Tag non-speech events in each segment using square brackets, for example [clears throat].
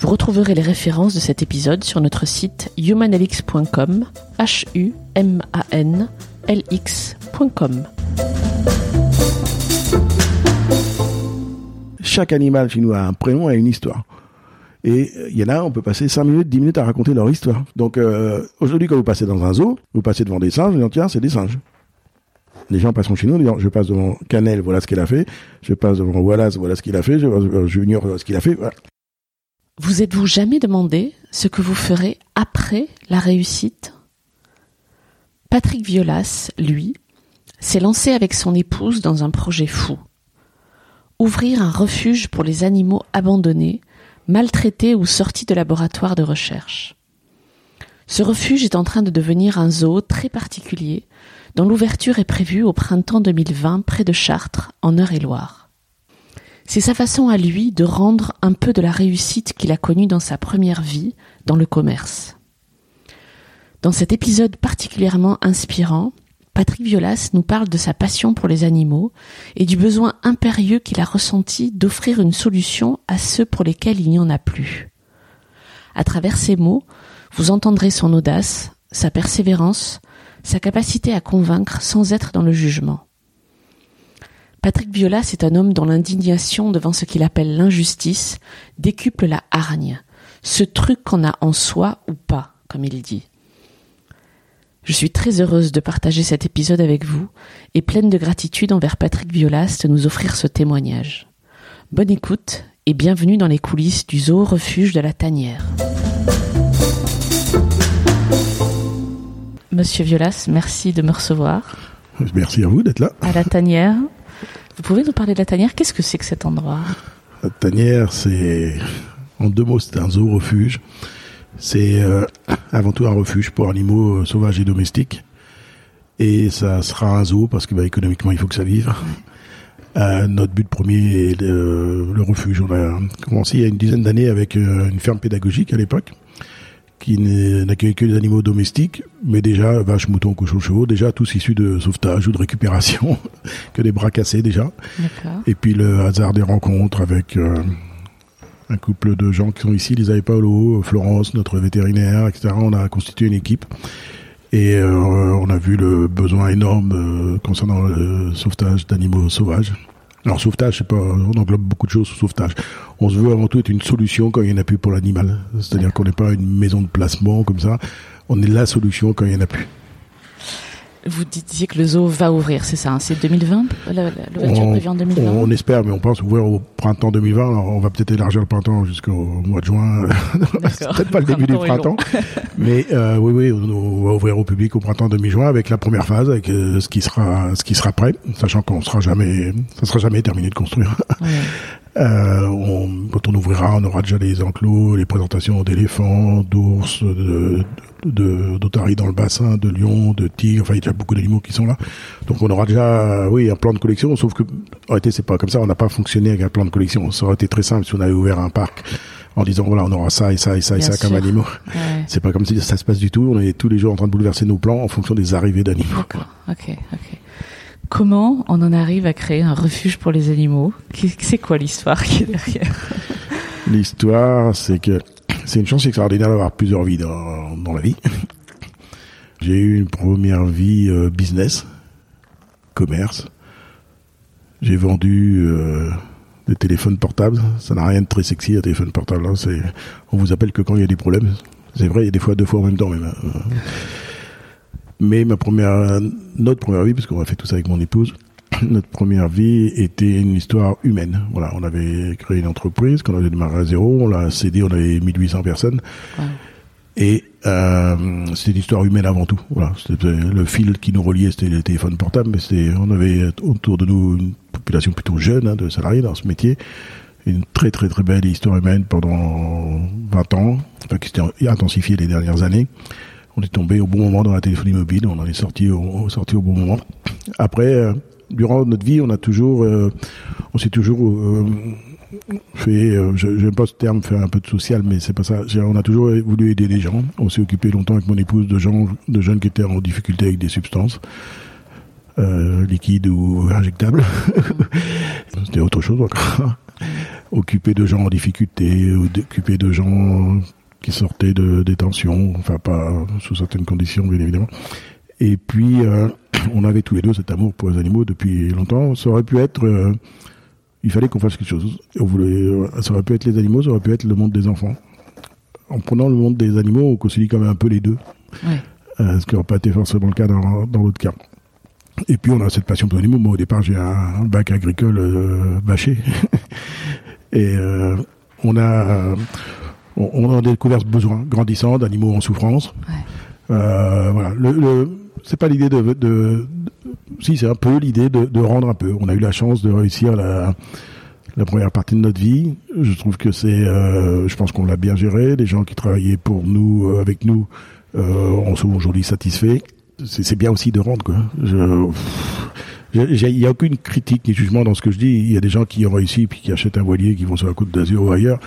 Vous retrouverez les références de cet épisode sur notre site humanlx.com, h u m a n l. Chaque animal chez nous a un prénom, a une histoire. Et il y en a, on peut passer 5 minutes, 10 minutes à raconter leur histoire. Donc euh, aujourd'hui, quand vous passez dans un zoo, vous passez devant des singes, vous dites tiens, c'est des singes. Les gens passeront chez nous, disant, je passe devant Canel, voilà ce qu'il a fait. Je passe devant Wallace, voilà ce qu'il a fait. Je passe devant Junior, voilà ce qu'il a fait. Voilà. Vous êtes-vous jamais demandé ce que vous ferez après la réussite? Patrick Violas, lui, s'est lancé avec son épouse dans un projet fou. Ouvrir un refuge pour les animaux abandonnés, maltraités ou sortis de laboratoires de recherche. Ce refuge est en train de devenir un zoo très particulier, dont l'ouverture est prévue au printemps 2020 près de Chartres, en Eure-et-Loire. C'est sa façon à lui de rendre un peu de la réussite qu'il a connue dans sa première vie, dans le commerce. Dans cet épisode particulièrement inspirant, Patrick Violas nous parle de sa passion pour les animaux et du besoin impérieux qu'il a ressenti d'offrir une solution à ceux pour lesquels il n'y en a plus. À travers ces mots, vous entendrez son audace, sa persévérance, sa capacité à convaincre sans être dans le jugement. Patrick Violas est un homme dont l'indignation devant ce qu'il appelle l'injustice décuple la hargne, ce truc qu'on a en soi ou pas, comme il dit. Je suis très heureuse de partager cet épisode avec vous et pleine de gratitude envers Patrick Violas de nous offrir ce témoignage. Bonne écoute et bienvenue dans les coulisses du zoo refuge de la Tanière. Monsieur Violas, merci de me recevoir. Merci à vous d'être là. À la Tanière. Vous pouvez nous parler de la tanière? Qu'est-ce que c'est que cet endroit? La tanière, c'est en deux mots, c'est un zoo refuge. C'est euh, avant tout un refuge pour animaux euh, sauvages et domestiques. Et ça sera un zoo parce que bah, il faut que ça vive. Euh, notre but premier est le, refuge. On a commencé il y a une dizaine d'années avec une ferme pédagogique à l'époque qui n'accueille que les animaux domestiques, mais déjà vaches, moutons, cochons, chevaux, déjà tous issus de sauvetage ou de récupération, [laughs] que des bras cassés déjà. Et puis le hasard des rencontres avec euh, un couple de gens qui sont ici, Lisa Paolo, Florence, notre vétérinaire, etc. On a constitué une équipe. Et euh, on a vu le besoin énorme euh, concernant le sauvetage d'animaux sauvages. Alors sauvetage, c'est pas, on englobe beaucoup de choses sous sauvetage. On se veut avant tout être une solution quand il n'y en a plus pour l'animal. C'est-à-dire qu'on n'est pas une maison de placement comme ça. On est la solution quand il n'y en a plus. Vous disiez que le zoo va ouvrir, c'est ça hein C'est 2020 L'ouverture prévue en 2020 On espère, mais on pense ouvrir au printemps 2020. Alors on va peut-être élargir le printemps jusqu'au mois de juin. [laughs] peut-être pas le début du printemps. mais euh, oui, oui, on, va ouvrir au public au printemps 2020 avec la première phase, avec euh, ce qui sera ce qui sera prêt, sachant qu'on sera jamais, ça sera jamais terminé de construire. Ouais. [laughs] Euh, on, quand on ouvrira, on aura déjà les enclos, les présentations d'éléphants, d'ours, de, d'otaries dans le bassin, de lions, de tigres. Enfin, il y a déjà beaucoup d'animaux qui sont là. Donc, on aura déjà, oui, un plan de collection. Sauf que, en réalité, c'est pas comme ça. On n'a pas fonctionné avec un plan de collection. Ça aurait été très simple si on avait ouvert un parc en disant voilà, on aura ça et ça et ça et ça comme animaux. Ouais. C'est pas comme si ça se passe du tout. On est tous les jours en train de bouleverser nos plans en fonction des arrivées d'animaux. Ok. Ok. Comment on en arrive à créer un refuge pour les animaux? C'est quoi l'histoire qui est derrière? L'histoire, c'est que c'est une chance extraordinaire d'avoir plusieurs vies dans, dans la vie. J'ai eu une première vie euh, business, commerce. J'ai vendu euh, des téléphones portables. Ça n'a rien de très sexy, un téléphone portable. Hein. C'est, on vous appelle que quand il y a des problèmes. C'est vrai, il y a des fois deux fois en même temps même. Hein. Mais ma première, notre première vie, parce qu'on a fait tout ça avec mon épouse, [coughs] notre première vie était une histoire humaine. Voilà, on avait créé une entreprise, qu'on avait démarré à zéro, on l'a cédé, on avait 1800 personnes. Et euh, c'était une histoire humaine avant tout. Voilà, c'était le fil qui nous reliait, c'était les téléphones portables, mais c'était, on avait autour de nous une population plutôt jeune hein, de salariés dans ce métier. une très très très belle histoire humaine pendant 20 ans, enfin, qui s'est intensifiée les dernières années. On est tombé au bon moment dans la téléphonie mobile, on en est sorti au, sorti au bon moment. Après, euh, durant notre vie, on a toujours, euh, on s'est toujours euh, fait, je j'aime pas ce terme, faire un peu de social, mais c'est pas ça. On a toujours voulu aider les gens. On s'est occupé longtemps avec mon épouse de gens, de jeunes qui étaient en difficulté avec des substances. liquides ou injectables. [laughs] C'était autre chose encore [laughs] occuper de gens en difficulté, ou d'occuper de gens qui sortaient de détention, enfin pas sous certaines conditions bien évidemment. Et puis euh, [clears throat] on avait tous les deux cet amour pour les animaux depuis longtemps. Ça aurait pu être, euh, il fallait qu'on fasse quelque chose. On voulait, euh, ça aurait pu être les animaux, ça aurait pu être le monde des enfants. En prenant le monde des animaux, on concilie quand même un peu les deux. Ouais. ce qui n'aurait pas été forcément le cas dans, dans l'autre cas. Et puis on a cette passion pour les animaux. Moi au départ j'ai un bac agricole bâché. [laughs] Et on a on, a découvert ce besoin grandissant d'animaux en souffrance. Ouais. Euh, voilà. Le, le c'est pas l'idée de, si c'est un peu l'idée de, rendre un peu. On a eu la chance de réussir la, première partie de notre vie. Je trouve que c'est, euh, je pense qu'on l'a bien géré. Les gens qui travaillaient pour nous, euh, avec nous, euh, en sont aujourd'hui satisfaits. C'est bien aussi de rendre quoi. Je, il n'y a aucune critique ni jugement dans ce que je dis. Il y a des gens qui ont réussi puis qui achètent un voilier, qui vont sur la côte d'Azur ou ailleurs.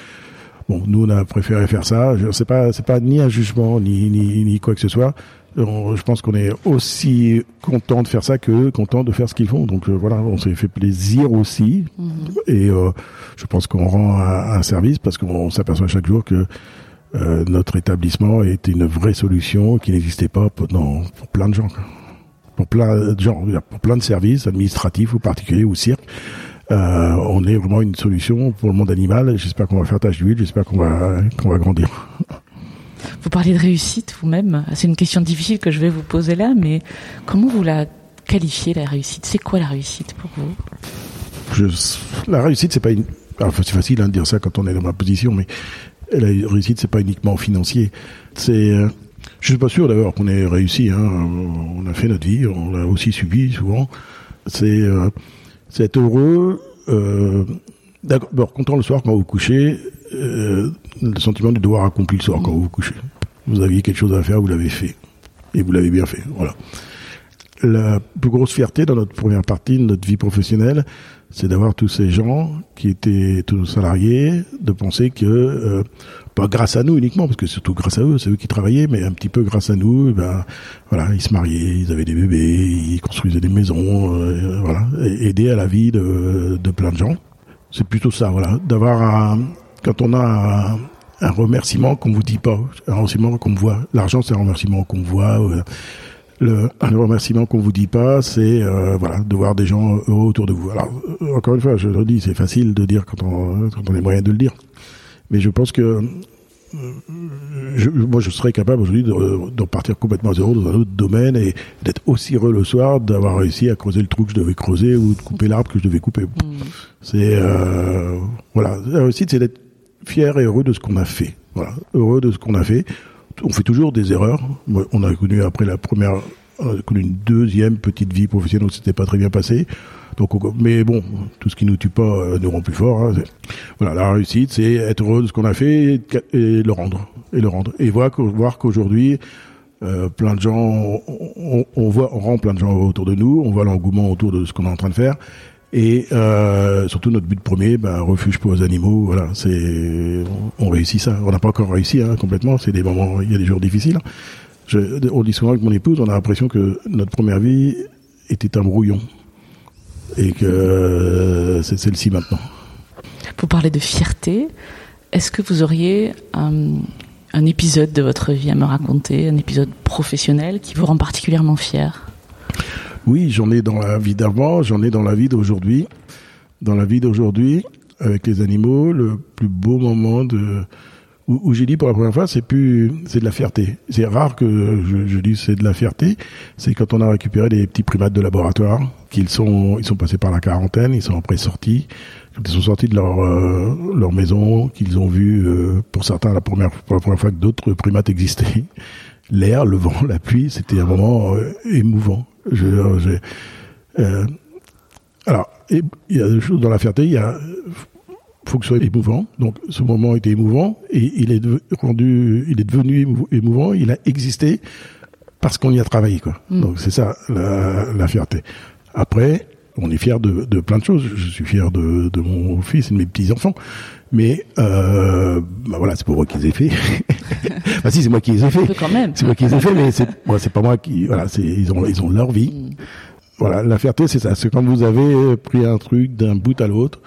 Bon, nous on a préféré faire ça. C'est pas, c'est pas ni un jugement ni, ni quoi que ce soit. Je pense qu'on est aussi content de faire ça que content de faire ce qu'ils font. Donc euh, voilà, on s'est fait plaisir aussi. Mhm. Et euh, je pense qu'on rend un, service parce qu'on s'aperçoit chaque jour que euh, notre établissement est une vraie solution qui n'existait pas pour, pour plein de gens pour plein de gens, pour plein de services administratifs ou particuliers ou cirques. Euh, on est vraiment une solution pour le monde animal. J'espère qu'on va faire tâche d'huile. J'espère qu'on va qu'on va grandir. Vous parlez de réussite vous-même. C'est une question difficile que je vais vous poser là, mais comment vous la qualifiez la réussite? C'est quoi la réussite pour vous? La réussite, c'est pas une. Enfin, c'est facile hein, de dire ça quand on est dans ma position, mais la réussite, c'est pas uniquement financier. C'est euh, je suis pas sûr d'ailleurs qu'on ait réussi. Hein. On a fait notre vie, on l'a aussi subi souvent. C'est euh, être heureux. Euh, D'abord, content le soir quand vous couchez, euh, le sentiment de devoir accomplir le soir quand vous vous couchez. Vous aviez quelque chose à faire, vous l'avez fait. Et vous l'avez bien fait. Voilà. La plus grosse fierté dans notre première partie de notre vie professionnelle, c'est d'avoir tous ces gens qui étaient tous nos salariés, de penser que euh, pas grâce à nous uniquement, parce que surtout grâce à eux, c'est eux qui travaillaient, mais un petit peu grâce à nous, eh ben voilà, ils se mariaient, ils avaient des bébés, ils construisaient des maisons, euh, voilà, aider à la vie de, de plein de gens. C'est plutôt ça, voilà, d'avoir un, quand on a un, remerciement qu'on vous dit pas, un remerciement qu'on voit. L'argent, c'est un remerciement qu'on voit. Euh, le, le, remerciement qu'on vous dit pas, c'est euh, voilà de voir des gens heureux autour de vous. Alors encore une fois, je le dis, c'est facile de dire quand on quand on est moyen de le dire. Mais je pense que euh, je, moi, je serais capable aujourd'hui de, de, partir complètement à zéro dans un autre domaine et d'être aussi heureux le soir d'avoir réussi à creuser le trou que je devais creuser ou de couper l'arbre que je devais couper. Mm. C'est euh, voilà, la réussite, c'est d'être fier et heureux de ce qu'on a fait. Voilà, heureux de ce qu'on a fait. On fait toujours des erreurs. On a connu après la première, on a connu une deuxième petite vie professionnelle où c'était pas très bien passé. Donc, mais bon, tout ce qui nous tue pas euh, nous rend plus fort. Hein. Voilà, la réussite, c'est être heureux de ce qu'on a fait et, le rendre, et le rendre, et voir, qu'aujourd'hui, euh, plein de gens, on, voit, on rend plein de gens autour de nous, on voit l'engouement autour de ce qu'on est en train de faire, et euh, surtout notre but premier, ben, refuge pour les animaux. Voilà, c'est, on, réussit ça. On n'a pas encore réussi hein, complètement. C'est des moments, il y a des jours difficiles. Je, on dit souvent avec mon épouse, on a l'impression que notre première vie était un brouillon et que euh, c'est celle-ci maintenant. Vous parlez de fierté. Est-ce que vous auriez un, un, épisode de votre vie à me raconter, un épisode professionnel qui vous rend particulièrement fier? Oui, j'en ai dans la vie d'avant, j'en ai dans la vie d'aujourd'hui. Dans la vie d'aujourd'hui, avec les animaux, le plus beau moment de où, où j'ai dit pour la première fois, c'est plus, c'est de la fierté. C'est rare que je, je dise c'est de la fierté. C'est quand on a récupéré des petits primates de laboratoire, qu'ils sont, ils sont passés par la quarantaine, ils sont après sortis, quand ils sont sortis de leur euh, leur maison, qu'ils ont vu, euh, pour certains la première pour la première fois que d'autres primates existaient. L'air, le vent, la pluie, c'était un moment euh, émouvant. Je, alors, il y a des choses dans la fierté. Il y a faut que ce soit émouvant. Donc ce moment était émouvant et il est rendu, il est devenu émouvant. Il a existé parce qu'on y a travaillé, quoi. Mm. Donc c'est ça la, la, fierté. Après, on est fier de, de, plein de choses. Je suis fier de, de mon fils et de mes petits enfants. Mais euh, bah voilà, c'est pour eux qu'ils aient fait. [laughs] bah si, c'est moi qui les ai fait. C'est moi qui les ai fait, mais c'est moi, c'est pas moi qui. Voilà, c'est ils ont ils ont leur vie. Mm. Voilà, la fierté, c'est ça. C'est quand vous avez pris un truc d'un bout à l'autre,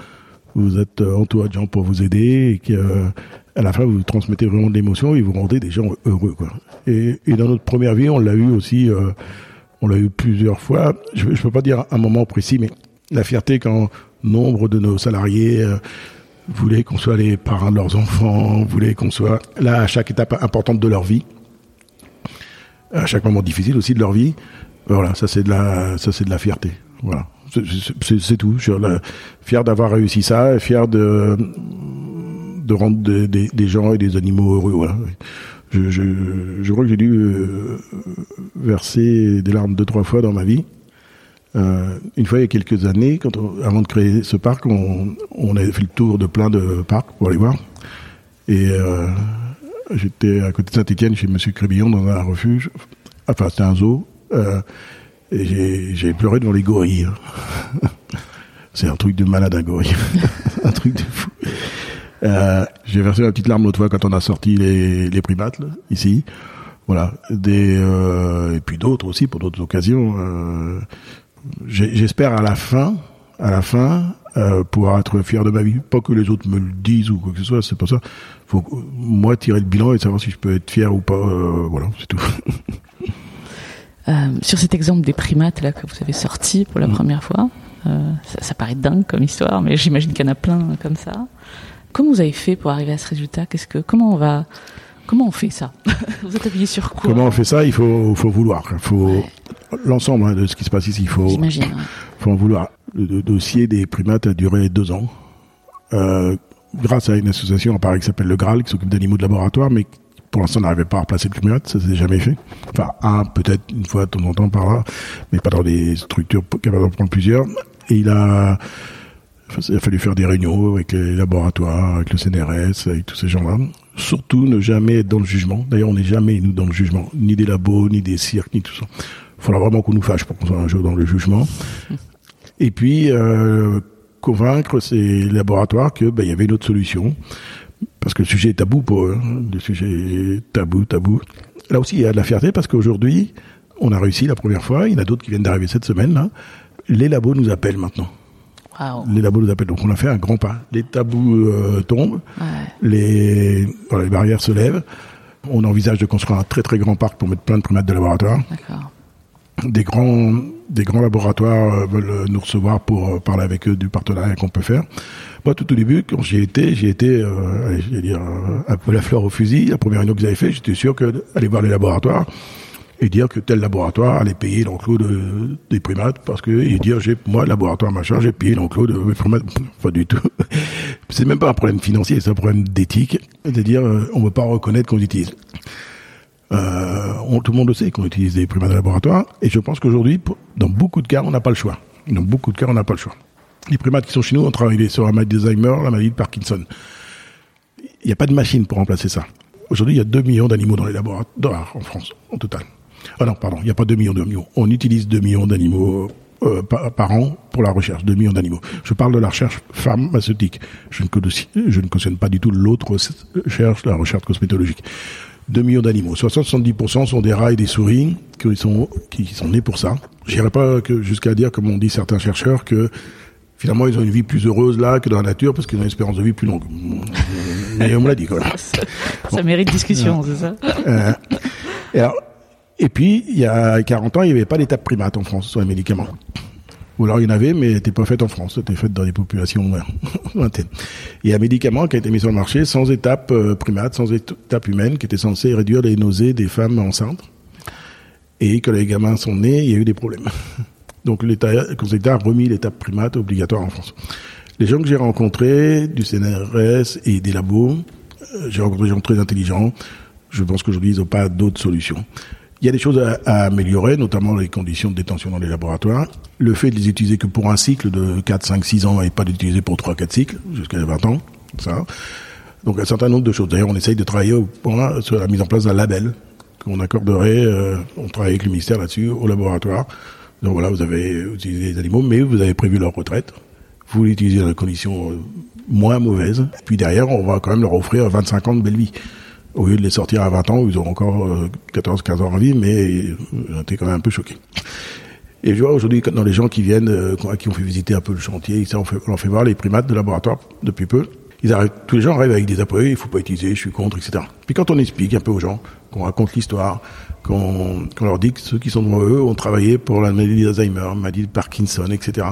vous êtes euh, entouré de gens pour vous aider et que à la fin vous transmettez vraiment de l'émotion et vous rendez des gens heureux, quoi. Et, et dans notre première vie, on l'a eu aussi. Euh, on l'a eu plusieurs fois. Je ne peux pas dire un moment précis, mais la fierté quand nombre de nos salariés euh, voulaient qu'on soit les parents de leurs enfants, voulaient qu'on soit là à chaque étape importante de leur vie, à chaque moment difficile aussi de leur vie. Voilà, ça c'est de la, ça c'est de la fierté. Voilà, c'est tout. Fier d'avoir réussi ça, fier de de rendre des gens et des animaux heureux. Je, je, je, crois que j'ai dû euh, verser des larmes deux, trois fois dans ma vie. Euh, une fois il y a quelques années, quand avant de créer ce parc, on, on avait fait le tour de plein de parcs pour aller voir. Et euh, j'étais à côté de Saint-Etienne chez Monsieur Crébillon dans un refuge. Enfin, c'était un zoo. Euh, et j'ai pleuré devant les gorilles. [laughs] C'est un truc de malade, un gorille. [laughs] un truc de fou. Euh, j'ai versé la petite larme l'autre fois quand on a sorti les, les primates ici. Voilà, des euh, et puis d'autres aussi pour d'autres occasions. Euh, J'espère à la fin, à la fin, euh, pouvoir être fier de ma vie. Pas que les autres me le disent ou quoi que ce soit, c'est pas ça. Faut moi tirer le bilan et savoir si je peux être fier ou pas. Euh, voilà, c'est tout. [laughs] Euh, sur cet exemple des primates là que vous avez sorti pour la mm. première fois, ça, ça, paraît dingue comme histoire, mais j'imagine qu'il y en a plein comme ça. Comment vous avez fait pour arriver à ce résultat? Qu'est-ce que comment on va comment on fait ça? [laughs] Vous êtes appuyé sur quoi? Comment on fait ça? Il faut faut vouloir. Il faut l'ensemble hein, de ce qui se passe ici. Il faut [coughs] faut en vouloir. Le, dossier des primates a duré deux ans. Euh, grâce à une association à Paris qui s'appelle le Graal, qui s'occupe d'animaux de laboratoire, mais pour l'instant, n'arrivait pas à replacer le primate, ça s'est jamais fait. Enfin, un, peut-être une fois de temps en temps par là, mais pas dans des structures capables d'en prendre plusieurs. Et il a, il a fallu faire des réunions avec les laboratoires, avec le CNRS, avec tous ces gens-là. Surtout ne jamais être dans le jugement. D'ailleurs, on n'est jamais, nous, dans le jugement. Ni des labos, ni des cirques, ni tout ça. Il faudra vraiment qu'on nous fâche pour qu'on soit un jour dans le jugement. Et puis, euh, convaincre ces laboratoires que ben, y avait une autre solution. Parce que le sujet est tabou pour eux. Hein. Le sujet est tabou, tabou. Là aussi, il y a de la fierté parce qu'aujourd'hui, on a réussi la première fois. Il y en a d'autres qui viennent d'arriver cette semaine. Là. Les labos nous appellent maintenant. Les labos nous appellent. Donc on a fait un grand pas. Les tabous euh, tombent, les, voilà, les barrières se lèvent. On envisage de construire un très très grand parc pour mettre plein de primates de laboratoire. Des grands, des grands laboratoires euh, veulent nous recevoir pour euh, parler avec eux du partenariat qu'on peut faire. Moi, tout au début, quand j'y étais, j'ai été, euh, vais dire, la fleur au fusil. La première réunion que j'avais fait, j'étais sûr que d'aller voir les laboratoires, et dire que tel laboratoire allait payer l'enclos de, des primates parce que et dire j'ai moi laboratoire machin j'ai payé l'enclos de primates [laughs] pas du tout [laughs] c'est même pas un problème financier c'est un problème d'éthique c'est-à-dire euh, on veut pas reconnaître qu'on utilise euh, on, tout le monde le sait qu'on utilise des primates de laboratoire et je pense qu'aujourd'hui dans beaucoup de cas on n'a pas le choix dans beaucoup de cas on n'a pas le choix les primates qui sont chez nous ont travaillé sur la maladie d'Alzheimer la maladie de Parkinson il n'y a pas de machine pour remplacer ça aujourd'hui il y a 2 millions d'animaux dans les laboratoires en France en total ah non, pardon, il n'y a pas 2 millions d'animaux. On utilise 2 millions d'animaux euh, par, an pour la recherche, 2 millions d'animaux. Je parle de la recherche pharmaceutique. Je ne, je ne cautionne pas du tout l'autre recherche, la recherche cosmétologique. 2 millions d'animaux. 60-70% sont des rats et des souris qui sont, qui sont nés pour ça. J'irai pas jusqu'à dire, comme on dit certains chercheurs, que finalement ils ont une vie plus heureuse là que dans la nature parce qu'ils ont une espérance de vie plus longue. [laughs] Mais on me l'a dit quand même. Ça, mérite discussion, c'est ça euh, alors, et puis, il y a 40 ans, il n'y avait pas d'étape primate en France sur les médicaments. Ou alors il y en avait, mais n'était pas fait en France, c'était fait dans des populations lointaines. [laughs] Il y a un médicament qui a été mis sur le marché sans étape euh, primate, sans étape humaine, qui était censé réduire les nausées des femmes enceintes. Et que les gamins sont nés, il y a eu des problèmes. [laughs] Donc l'État, le Conseil d'État a remis l'étape primate obligatoire en France. Les gens que j'ai rencontrés, du CNRS et des labos, euh, j'ai rencontré des gens très intelligents. Je pense qu'aujourd'hui, ils n'ont pas d'autres solutions. Il y a des choses à, améliorer, notamment les conditions de détention dans les laboratoires. Le fait de les utiliser que pour un cycle de 4, 5, 6 ans et pas d'utiliser pour 3, 4 cycles, jusqu'à 20 ans. Ça. Donc un certain nombre de choses. D'ailleurs, on essaye de travailler au point sur la mise en place d'un label qu'on accorderait, euh, on travaille avec le ministère là-dessus, au laboratoire. Donc voilà, vous avez utilisé les animaux, mais vous avez prévu leur retraite. Vous l'utilisez dans des conditions euh, moins mauvaises. Puis derrière, on va quand même leur offrir 25 ans de belle vie au lieu de les sortir à 20 ans ils auront encore 14-15 ans en vie, mais j'étais quand même un peu choqué. Et je vois aujourd'hui dans les gens qui viennent, euh, qui ont fait visiter un peu le chantier, fait, on leur fait voir les primates de laboratoire depuis peu. Ils arrivent, tous les gens arrivent avec des appareils, il faut pas utiliser, je suis contre, etc. Puis quand on explique un peu aux gens, qu'on raconte l'histoire, qu'on leur dit que ceux qui sont devant eux ont travaillé pour la maladie d'Alzheimer, maladie de Parkinson, etc.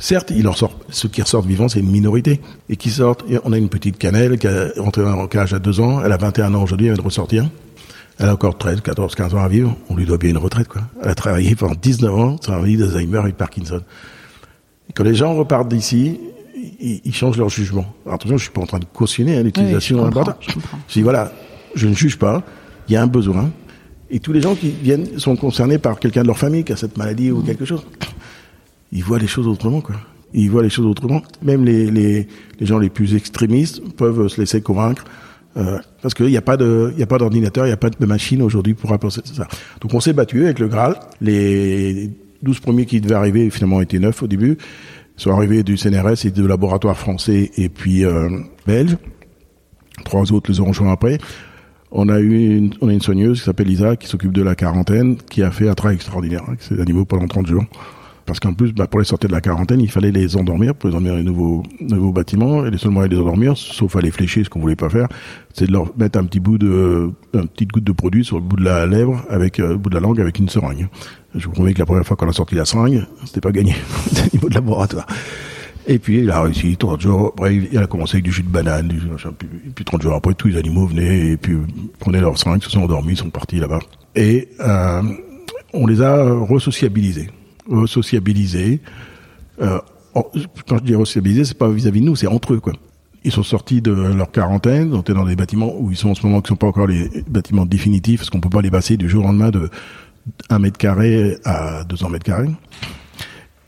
Certes, il en sort, ceux qui ressortent vivants, c'est une minorité. Et qui sortent, on a une petite cannelle qui a rentré en cage à deux ans, elle a 21 ans aujourd'hui, elle vient de ressortir. Elle a encore 13, 14, 15 ans à vivre. On lui doit bien une retraite, quoi. Elle a travaillé pendant 19 ans sur la maladie d'Alzheimer et de Parkinson. Et quand les gens repartent d'ici, ils, ils, changent leur jugement. Alors, attention, je suis pas en train de cautionner hein, l'utilisation oui, d'un Je dis, voilà, je ne juge pas, il y a un besoin. Et tous les gens qui viennent sont concernés par quelqu'un de leur famille qui a cette maladie ou quelque chose ils voient les choses autrement, quoi. Ils voient les choses autrement. Même les, les, les gens les plus extrémistes peuvent se laisser convaincre. Euh, parce qu'il n'y a pas d'ordinateur, il n'y a pas de machine aujourd'hui pour apporter ça. Donc on s'est battu avec le Graal. Les 12 premiers qui devaient arriver, finalement, étaient neuf au début, sont arrivés du CNRS et de laboratoires français et puis euh, belges. Trois autres les ont rejoints après. On a eu une, on a une soigneuse qui s'appelle Lisa, qui s'occupe de la quarantaine, qui a fait un travail extraordinaire avec ces animaux pendant 30 jours parce qu'en plus, bah, pour les sortir de la quarantaine, il fallait les endormir pour les emmener les nouveaux, bâtiments. Et les seuls moyens de les endormir, sauf à les flécher, ce qu'on voulait pas faire, c'est de leur mettre un petit bout de, une petite goutte de produit sur le bout de la lèvre, avec euh, le bout de la langue, avec une seringue. Je vous promets que la première fois qu'on a sorti la seringue, c'était pas gagné [laughs] au niveau de laboratoire. Et puis il a réussi, 30 jours, après il a commencé avec du jus de banane, du, puis, puis 30 jours après, tous les animaux venaient et puis prenaient leur seringue, se sont endormis, sont partis là-bas. Et euh, on les a resociabilisés sociabilisés. Euh, quand je dis resociabilisés, c'est pas vis-à-vis de nous, c'est entre eux, quoi. Ils sont sortis de leur quarantaine, on est dans des bâtiments où ils sont en ce moment qui sont pas encore les bâtiments définitifs, parce qu'on peut pas les passer du jour au lendemain de 1 mètre carré à 200 mètres carrés.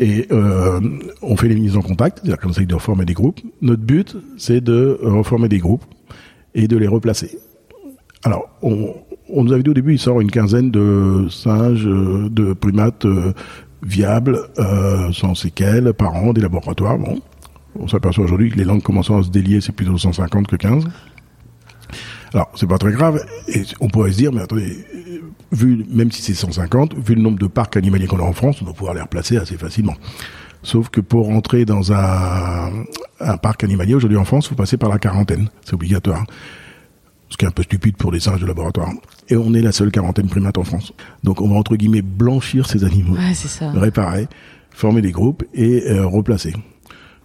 Et euh, on fait les mises en contact, c'est-à-dire qu'on essaye de reformer des groupes. Notre but, c'est de reformer des groupes et de les replacer. Alors, on, on nous avait dit au début, il sort une quinzaine de singes, euh, de primates euh, viables, euh, sans séquelles, par an, des laboratoires. Bon, on s'aperçoit aujourd'hui que les langues commençant à se délier, c'est plutôt 150 que 15. Alors, c'est pas très grave, et on pourrait se dire, mais attendez, vu, même si c'est 150, vu le nombre de parcs animaliers qu'on a en France, on doit pouvoir les replacer assez facilement. Sauf que pour entrer dans un, un parc animalier aujourd'hui en France, il faut passer par la quarantaine. C'est obligatoire. Ce qui est un peu stupide pour les singes de laboratoire. Et on est la seule quarantaine primate en France. Donc on va entre guillemets blanchir ces animaux, ouais, ça. réparer, former des groupes et euh, replacer.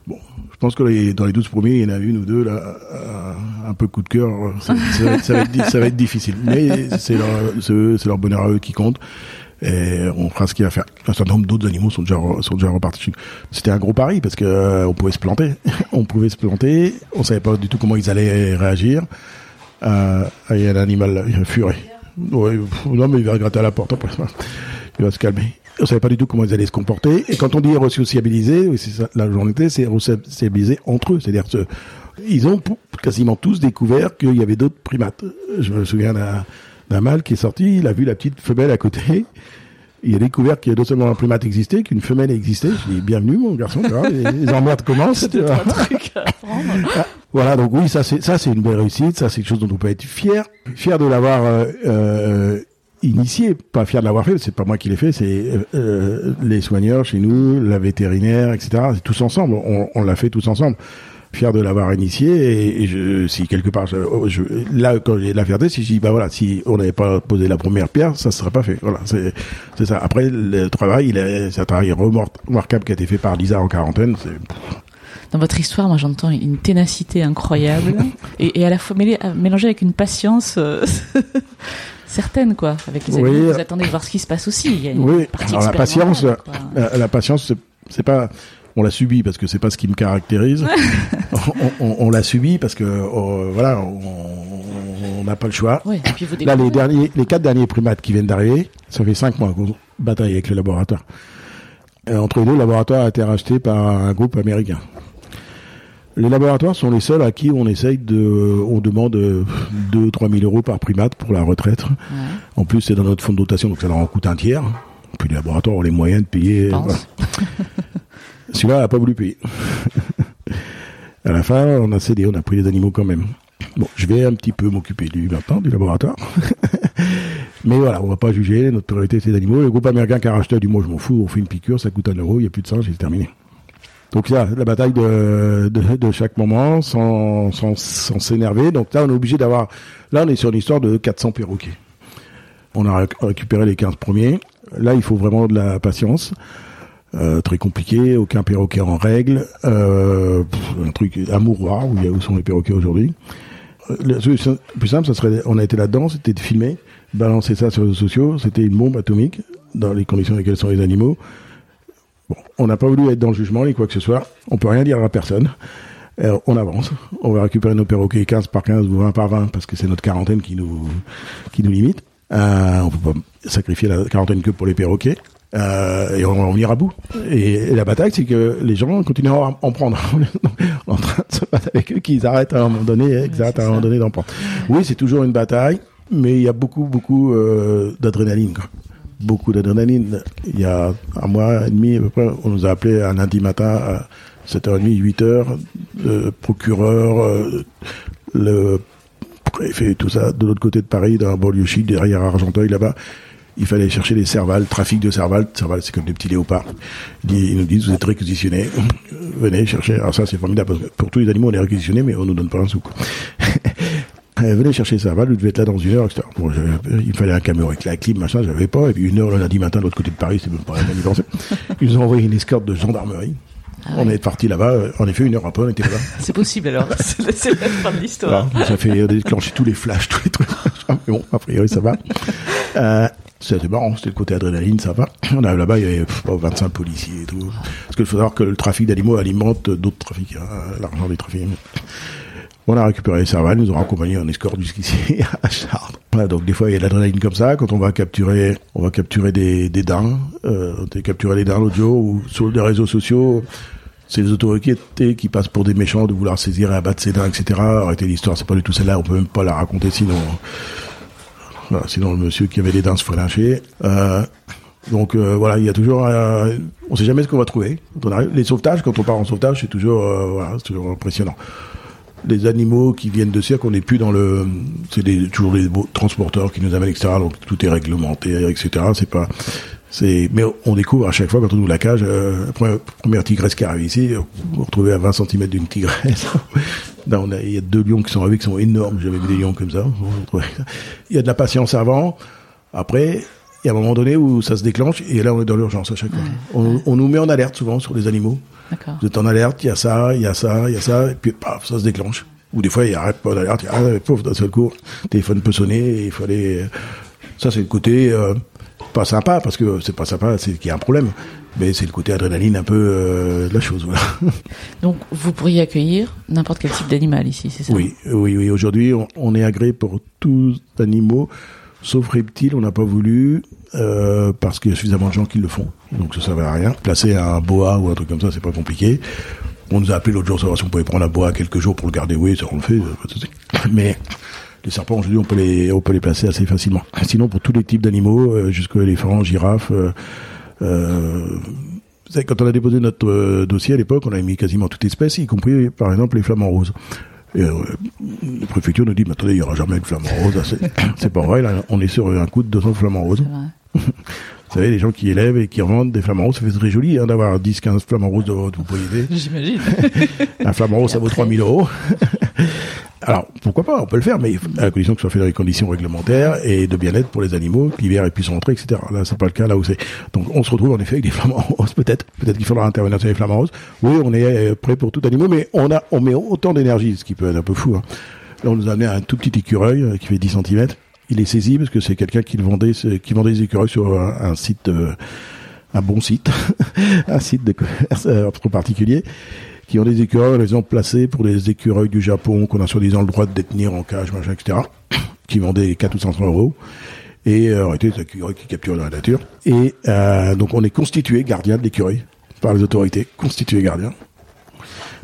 Bon, je pense que les, dans les 12 premiers, il y en a une ou deux là, euh, un peu coup de cœur. Ça, ça, va être, ça, va être, ça, va être, difficile, mais c'est leur, leur bonheur à eux qui compte. Et on fera ce qu'il y a à faire. Un certain nombre d'autres animaux sont déjà sont déjà repartis. C'était un gros pari parce que euh, on pouvait se planter, [laughs] on pouvait se planter, on savait pas du tout comment ils allaient réagir. Euh, il y a un animal un furet. Ouais, non, mais il va gratter à la porte après. Il va se calmer. On savait pas du tout comment ils allaient se comporter. Et quand on dit resociabiliser, oui, c'est ça, la journée, c'est resociabiliser entre eux. C'est-à-dire que ils ont quasiment tous découvert qu'il y avait d'autres primates. Je me souviens d'un mâle qui est sorti, il a vu la petite femelle à côté. Il a découvert qu'il y a non seulement un primate existait, qu'une femelle existait. Je dis bienvenue mon garçon, tu vois, les, les emmerdes commencent. Truc à apprendre. [laughs] Voilà, donc oui, ça c'est ça c'est une belle réussite, ça c'est quelque chose dont on peut être fier, fier de l'avoir euh, euh, initié, pas fier de l'avoir fait, c'est pas moi qui l'ai fait, c'est euh, les soigneurs chez nous, la vétérinaire, etc. C'est tous ensemble, on, on l'a fait tous ensemble. Fier de l'avoir initié et, et je, si quelque part, je, je, là quand j'ai la fierté, si je dis bah voilà, si on n'avait pas posé la première pierre, ça serait pas fait. Voilà, c'est c'est ça. Après le travail, il est, c'est un travail remarquable qui a été fait par Lisa en quarantaine. Dans votre histoire, moi j'entends une ténacité incroyable [laughs] et, et, à la fois mêlée, mélangée avec une patience euh, [laughs] certaine, quoi. Avec les Oui. animaux, vous attendez de voir ce qui se passe aussi. Il y a une Oui, alors la patience, quoi. la, la patience, c'est pas, on l'a subi parce que c'est pas ce qui me caractérise. [laughs] on on- on l'a subi parce que, euh, voilà, on, n'a pas le choix. Ouais, et puis vous Là, les découvrez. derniers, les quatre derniers primates qui viennent d'arriver, ça fait cinq mois qu'on bataille avec le laboratoire. Euh, entre les deux, le laboratoire a été racheté par un groupe américain. Les laboratoires sont les seuls à qui on essaye de, on demande 2 3 000 euros par primate pour la retraite. Ouais, En plus, c'est dans notre fonds de dotation, donc ça leur en coûte un tiers. Puis les laboratoires ont les moyens de payer. voilà. [laughs] Celui-là n'a pas voulu payer. à la fin, on a cédé, on a pris les animaux quand même. Bon, je vais un petit peu m'occuper du maintenant, du laboratoire. [laughs] Mais voilà, on va pas juger, notre priorité c'est les animaux. Le groupe américain qui a racheté du mot, je m'en fous, on fait une piqûre, ça coûte un euro, il n'y a plus de sang, c'est terminé. Donc là, la bataille de, de, chaque moment, sans, sans, sans s'énerver. Donc là, on est obligé d'avoir... Là, on est sur une histoire de 400 perroquets. On a réc- récupéré les 15 premiers. Là, il faut vraiment de la patience. Euh, très compliqué, aucun perroquet en règle. Euh, un truc, un mouroir, où, il y a- où sont les perroquets aujourd'hui. Euh, La plus simple, ça serait, on a été là-dedans, c'était de filmer, balancer ça sur les réseaux sociaux. C'était une bombe atomique dans les conditions dans lesquelles sont les animaux. On n'a pas voulu être dans le jugement ni quoi que ce soit. On peut rien dire à personne. On avance. On va récupérer nos perroquets 15 par 15 ou 20 par 20 parce que c'est notre quarantaine qui nous, qui nous limite. Euh, on peut pas sacrifier la quarantaine que pour les perroquets. Euh, et on va en venir à bout. Et, et la bataille, c'est que les gens continuent à en- en prendre. On [laughs] est en train de se battre avec eux, qu'ils arrêtent à un moment donné, qu'ils arrêtent à un moment donné d'en prendre. Oui, c'est toujours une bataille, mais il y a beaucoup, beaucoup euh, d'adrénaline. quoi. Beaucoup d'adrénaline. Il y a un mois et demi, à peu près, on nous a appelé un lundi matin à 7h30, 8h, le procureur, euh, le préfet, tout ça, de l'autre côté de Paris, dans un banlieue chic, derrière Argenteuil, là-bas. Il fallait chercher les cervales, trafic de cervales. Cervales, c'est comme des petits léopards. Ils nous disent, vous êtes réquisitionnés. [laughs] Venez chercher. Alors ça, c'est formidable. Parce que pour tous les animaux, on est réquisitionnés, mais on nous donne pas un sou. [laughs] Euh, venez chercher les cervales, vous devez être là dans une heure, etc. Bon, il me fallait un camion avec la clim, machin, j'avais pas. Et puis une heure le lundi matin, de l'autre côté de Paris, c'est même pas la même pensée. [laughs] Ils nous ont envoyé une escorte de gendarmerie. Ah On est parti là-bas. euh, En effet, une heure après, on était là. C'est possible alors. C'est la, fin de l'histoire. Ça fait déclencher tous les flashs, tous les trucs. Mais bon, a priori, ça va. Euh, c'était marrant, c'était le côté adrénaline, ça va. On là-bas, il y avait pff, 25 policiers et tout. Parce qu'il faut savoir que le trafic d'animaux alimente d'autres trafics, hein, l'argent des trafics. On a récupéré les cervales, ils nous ont accompagnés en escorte jusqu'ici [laughs] à Chartres. Donc des fois il y a de l'adrénaline comme ça. Quand on va capturer, on va capturer des, des. Euh, on a capturé des daims jour ou sur les réseaux sociaux. C'est les autorités qui passent pour des méchants de vouloir saisir et abattre ces daims, etc. Arrêtez l'histoire, c'est pas du tout celle-là. On peut même pas la raconter sinon. Voilà, sinon le monsieur qui avait des daims se ferait lyncher. Euh, donc euh, voilà, il y a toujours, euh, on sait jamais ce qu'on va trouver. Les sauvetages, quand on part en sauvetage, c'est toujours, euh, voilà, c'est toujours impressionnant. Les animaux qui viennent de cirque, on n'est plus dans le, c'est toujours les transporteurs qui nous amènent, etc. Donc tout est réglementé, etc. C'est pas, c'est, mais on découvre à chaque fois quand on ouvre la cage, euh, la première, tigresse qui arrive ici, on retrouvait à 20 cm d'une tigresse. [laughs] On a, il y a deux lions qui sont arrivés, qui sont énormes. J'avais vu des lions comme ça. [laughs] Il y a de la patience avant. Après, il y a un moment donné où ça se déclenche et là, on est dans l'urgence à chaque fois. On, on nous met en alerte souvent sur les animaux. Vous êtes en alerte, il y a ça, il y a ça, il y a ça, et puis paf, ça se déclenche. Ou des fois, il arrête pas d'alerte, il y a, ah, pauvre, d'un seul coup, le téléphone peut sonner, et il fallait... Ça, c'est le côté euh, pas sympa, parce que c'est pas sympa, c'est qu'il y a un problème. Mais c'est le côté adrénaline un peu euh, de la chose, voilà. [laughs] Donc vous pourriez accueillir n'importe quel type d'animal ici, c'est ça? Oui, oui, oui. Aujourd'hui, on, on est agréé pour tous animaux, sauf reptiles, on n'a pas voulu, euh, parce qu'il y a suffisamment de gens qui le font. Donc ça servait à rien. Placer un boa ou un truc comme ça, c'est pas compliqué. On nous a appelé l'autre jour savoir si on pouvait prendre un boa quelques jours pour le garder. Oui, ça on le fait. [laughs] Mais les serpents, aujourd'hui, on peut les, on peut les placer assez facilement. Sinon, pour tous les types d'animaux, euh, jusqu'aux éléphants, girafes, euh, savez, quand on a déposé notre euh, dossier à l'époque, on avait mis quasiment toute espèce, y compris, par exemple, les flamants roses. Et euh, la préfecture nous dit, mais attendez, il n'y aura jamais de flamants roses. C'est- C'est pas vrai, là, on est sur un coup de 200 flamants roses. [laughs] Vous savez, les gens qui élèvent et qui revendent des flamants roses, ça fait très joli hein, d'avoir 10, 15 flamants roses de votre propriété. J'imagine. Un flamant rose, ça vaut 3000 euros. [laughs] Alors, pourquoi pas, on peut le faire, mais à condition que ce soit fait dans les conditions réglementaires et de bien-être pour les animaux, que l'hiver puissent rentrer, etc. Là, c'est pas le cas là où c'est. Donc, on se retrouve en effet avec des flamants [laughs] roses, peut-être. Peut-être qu'il faudra intervenir sur les flamants roses. Oui, on est euh, prêt pour tout animal, mais on a, on met autant d'énergie, ce qui peut être un peu fou. Hein. Là, on nous a amené un tout petit écureuil euh, qui fait 10 cm. Il est saisi parce que c'est quelqu'un qui vendait, qui vendait des écureuils sur un, un site, euh, un bon site, [laughs] un site de commerce euh, trop particulier, qui ont des écureuils, on les ont placés pour les écureuils du Japon qu'on a soi-disant le droit de détenir en cage, machin, etc. [coughs] qui vendaient 4 ou 500 euros. Et euh, arrêtez, c'est l'écureuil qui capture la nature. Et euh, donc on est constitué gardien de l'écureuil par les autorités, constitué gardien.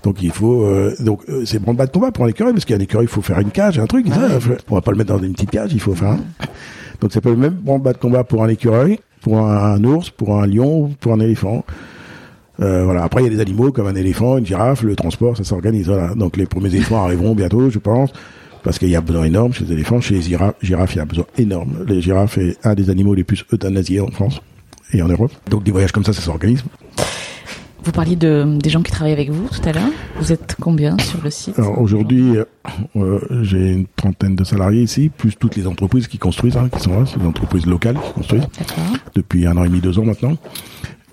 Donc il faut euh, donc euh, c'est bon bas de combat pour un écureuil parce qu'il y a un écureuil, il faut faire une cage, un truc. Ça, on va pas le mettre dans une petite cage, il faut faire. Un... Donc ça peut le même bon bas de combat pour un écureuil, pour un, ours, pour un lion, pour un éléphant. Euh, voilà. Après il y a des animaux comme un éléphant, une girafe, le transport, ça s'organise. Voilà. Donc les premiers éléphants arriveront bientôt, je pense. Parce qu'il y a un besoin énorme chez les éléphants, chez les girafes, girafes, il y a un besoin énorme. Les girafes est un des animaux les plus euthanasiés en France et en Europe. Donc des voyages comme ça, ça s'organise. Vous parliez de, des gens qui travaillent avec vous tout à l'heure. Vous êtes combien sur le site? Aujourd'hui, euh, j'ai une trentaine de salariés ici, plus toutes les entreprises qui construisent, hein, qui sont là, c'est des entreprises locales qui construisent depuis un an et demi, deux ans maintenant.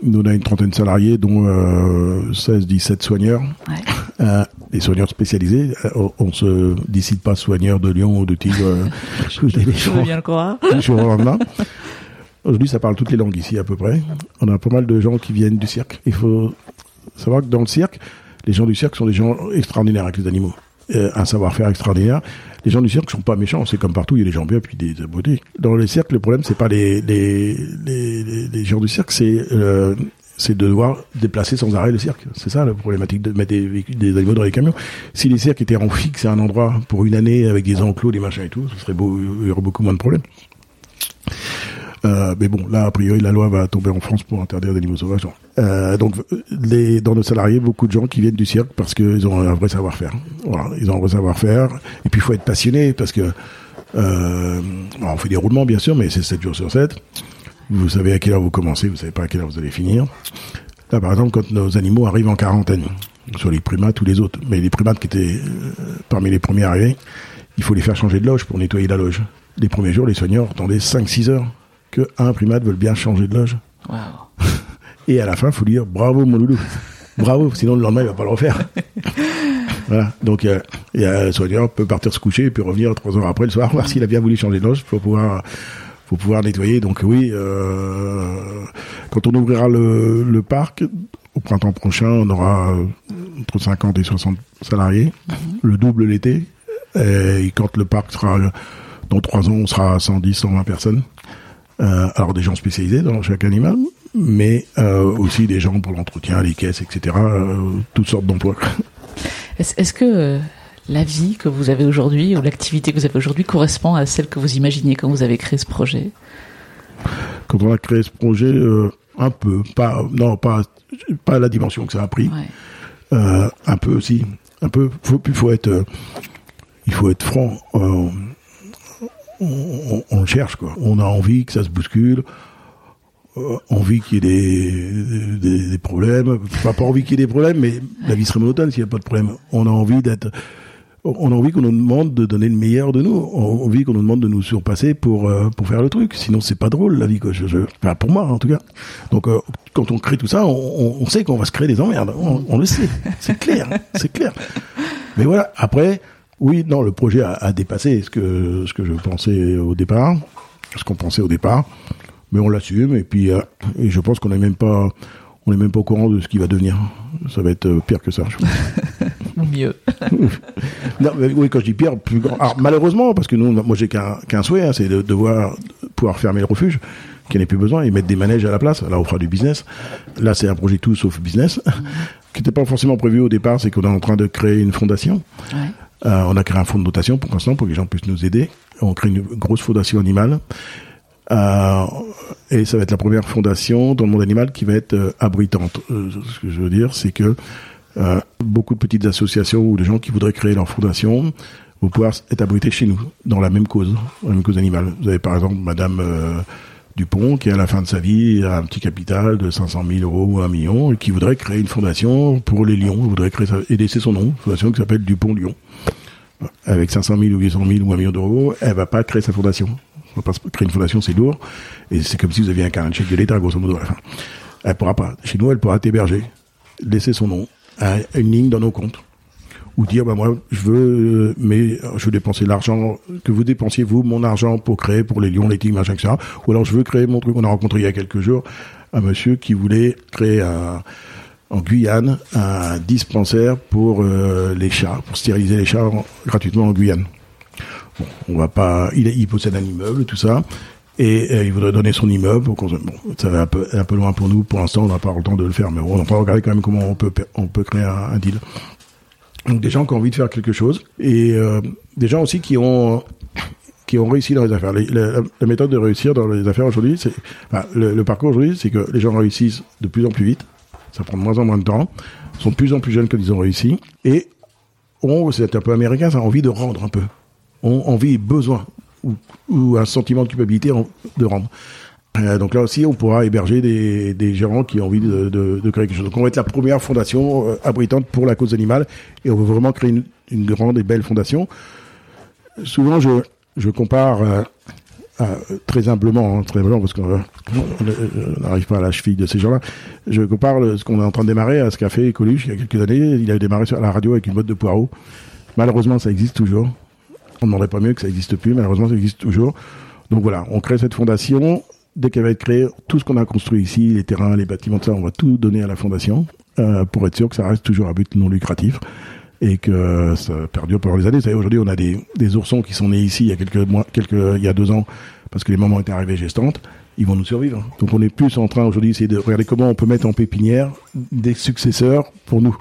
Nous, on a une trentaine de salariés, dont euh, 16, 17 soigneurs. Ouais. [laughs] Euh, des soigneurs spécialisés. Euh, on se décide pas soigneur de lion ou de tigre. Euh, [laughs] je, je veux bien le croire. [laughs] Aujourd'hui, ça parle toutes les langues ici à peu près. On a pas mal de gens qui viennent du cirque. Il faut savoir que dans le cirque, les gens du cirque sont des gens extraordinaires avec les animaux. Euh, un savoir-faire extraordinaire. Les gens du cirque sont pas méchants, c'est comme partout, il y a des gens bien puis des abonnés. Dans les cirques, le problème c'est pas les les, les, les, gens du cirque, c'est euh, c'est de devoir déplacer sans arrêt le cirque. C'est ça la problématique de mettre des, des, animaux dans les camions. Si les cirques étaient en fixe à un endroit pour une année avec des enclos, des machins et tout, ce serait beau, il y aurait beaucoup moins de problèmes. Euh, mais bon, là, a priori, la loi va tomber en France pour interdire des animaux sauvages. Euh, donc, les, dans nos salariés, beaucoup de gens qui viennent du cirque parce qu'ils ont un vrai savoir-faire. Voilà, ils ont un vrai savoir-faire. Et puis, il faut être passionné parce que euh, on fait des roulements, bien sûr, mais c'est 7 jours sur 7. Vous savez à quelle heure vous commencez, vous savez pas à quelle heure vous allez finir. Là, par exemple, quand nos animaux arrivent en quarantaine, sur les primates ou les autres, mais les primates qui étaient euh, parmi les premiers arrivés, il faut les faire changer de loge pour nettoyer la loge. Les premiers jours, les soigneurs attendaient 5-6 heures qu'un primate veut bien changer de loge. [laughs] Et à la fin, il faut dire bravo mon loulou. Bravo, sinon le lendemain, il va pas le refaire. [laughs] voilà. Donc, euh, y a, le soigneur peut partir se coucher et puis revenir trois heures après le soir, voir s'il a bien voulu changer de loge pour pouvoir, faut pouvoir nettoyer. Donc oui, euh, quand on ouvrira le, le, parc, au printemps prochain, on aura entre 50 et 60 salariés, mhm. le double l'été. Et quand le parc sera, dans trois ans, on sera à 110, 120 personnes. Euh, alors des gens spécialisés dans chaque animal, mais euh, aussi des gens pour l'entretien, les caisses, etc. Euh, toutes sortes d'emplois. [laughs] Est-ce que la vie que vous avez aujourd'hui ou l'activité que vous avez aujourd'hui correspond à celle que vous imaginiez quand vous avez créé ce projet? Quand on a créé ce projet, un peu, pas non pas pas la dimension que ça a pris, un peu aussi, un peu. Faut, il faut être il faut être franc on, on, cherche quoi. On a envie que ça se bouscule, euh, envie qu'il y ait des, des, problèmes. Pas, pas envie qu'il y ait des problèmes, mais la vie serait monotone s'il n'y a pas de problème. On a envie d'être on a envie qu'on nous demande de donner le meilleur de nous. On a envie qu'on nous demande de nous surpasser pour euh, pour faire le truc. Sinon, c'est pas drôle la vie. Quoi. Je, je, enfin, pour moi, en tout cas. Donc, euh, quand on crée tout ça, on, on sait qu'on va se créer des emmerdes. On, on le sait. C'est clair. c'est clair. Mais voilà. Après, oui, non, le projet a, a, dépassé ce que ce que je pensais au départ, ce qu'on pensait au départ, mais on l'assume et puis euh, et je pense qu'on n'est même pas on n'est même pas au courant de ce qui va devenir. Ça va être euh, pire que ça. Ou [laughs] mieux. [laughs] non, mais oui, quand je dis pire, plus grand. Alors, malheureusement, parce que nous, moi, j'ai qu'un qu'un souhait, hein, c'est de devoir pouvoir fermer le refuge, qu'il n'y ait plus besoin, et mettre des manèges à la place. Là, on fera du business. Là, c'est un projet tout sauf business, [laughs] mmh. qui n'était pas forcément prévu au départ. C'est qu'on est en train de créer une fondation. Ouais. Euh, on a créé un fonds de dotation pour l'instant pour que les gens puissent nous aider. On crée une grosse fondation animale. Euh, et ça va être la première fondation dans le monde animal qui va être euh, abritante. Euh, ce que je veux dire, c'est que euh, beaucoup de petites associations ou de gens qui voudraient créer leur fondation vont pouvoir être abrités chez nous, dans la même cause, la même cause animale. Vous avez par exemple Madame Dupont, qui à la fin de sa vie a un petit capital de 500 000 euros ou un million, et qui voudrait créer une fondation pour les lions, voudrait créer et laisser son nom, une fondation qui s'appelle Dupont Lyon. Avec 500 000 ou 800 000 ou un million d'euros, elle va pas créer sa fondation. On va pas créer une fondation, c'est lourd, et c'est comme si vous aviez un carnet de chèque de l'État, grosso modo, à la fin. Elle pourra pas. Chez nous, elle pourra t'héberger, laisser son nom, une ligne dans nos comptes ou dire bah moi je veux mais je veux dépenser l'argent que vous dépensiez vous mon argent pour créer pour les lions les tigres machin etc ou alors je veux créer mon truc on a rencontré il y a quelques jours un monsieur qui voulait créer un en Guyane un dispensaire pour euh, les chats pour stériliser les chats gratuitement en Guyane Bon, on va pas. Il, possède un immeuble, tout ça, et euh, il voudrait donner son immeuble. Bon, ça va un peu, un peu loin pour nous. Pour l'instant, on n'a pas le temps de le faire, mais on va regarder quand même comment on peut, on peut créer un, deal. Donc des gens qui ont envie de faire quelque chose et euh, des gens aussi qui ont qui ont réussi dans les affaires. la, méthode de réussir dans les affaires aujourd'hui, c'est enfin, le, parcours aujourd'hui, c'est que les gens réussissent de plus en plus vite. Ça prend de moins en moins de temps. Sont de plus en plus jeunes quand ils ont réussi et ont, c'est un peu américain, ça a envie de rendre un peu. Ont envie, besoin ou, un sentiment de culpabilité de rendre. Euh, donc là aussi, on pourra héberger des, gérants qui ont envie de, créer quelque chose. Donc on va être la première fondation euh, abritante pour la cause animale et on veut vraiment créer une, grande et belle fondation. Souvent, je, je compare euh, très humblement, hein, très humblement parce qu'on n'arrive pas à la cheville de ces gens-là. Je compare ce qu'on est en train de démarrer à ce qu'a fait Coluche il y a quelques années. Il avait démarré sur la radio avec une botte de poireaux. Malheureusement, ça existe toujours. On ne demanderait pas mieux que ça n'existe plus. Malheureusement, ça existe toujours. Donc voilà, on crée cette fondation dès qu'elle va être créée, tout ce qu'on a construit ici, les terrains, les bâtiments, tout ça, on va tout donner à la fondation euh, pour être sûr que ça reste toujours à but non lucratif et que ça perdure pendant les années. Vous savez, aujourd'hui, on a des, des oursons qui sont nés ici il y a quelques mois, quelques, il y a deux ans, parce que les mamans étaient arrivées gestantes. Ils vont nous survivre. Donc, on est plus en train aujourd'hui d'essayer de regarder comment on peut mettre en pépinière des successeurs pour nous.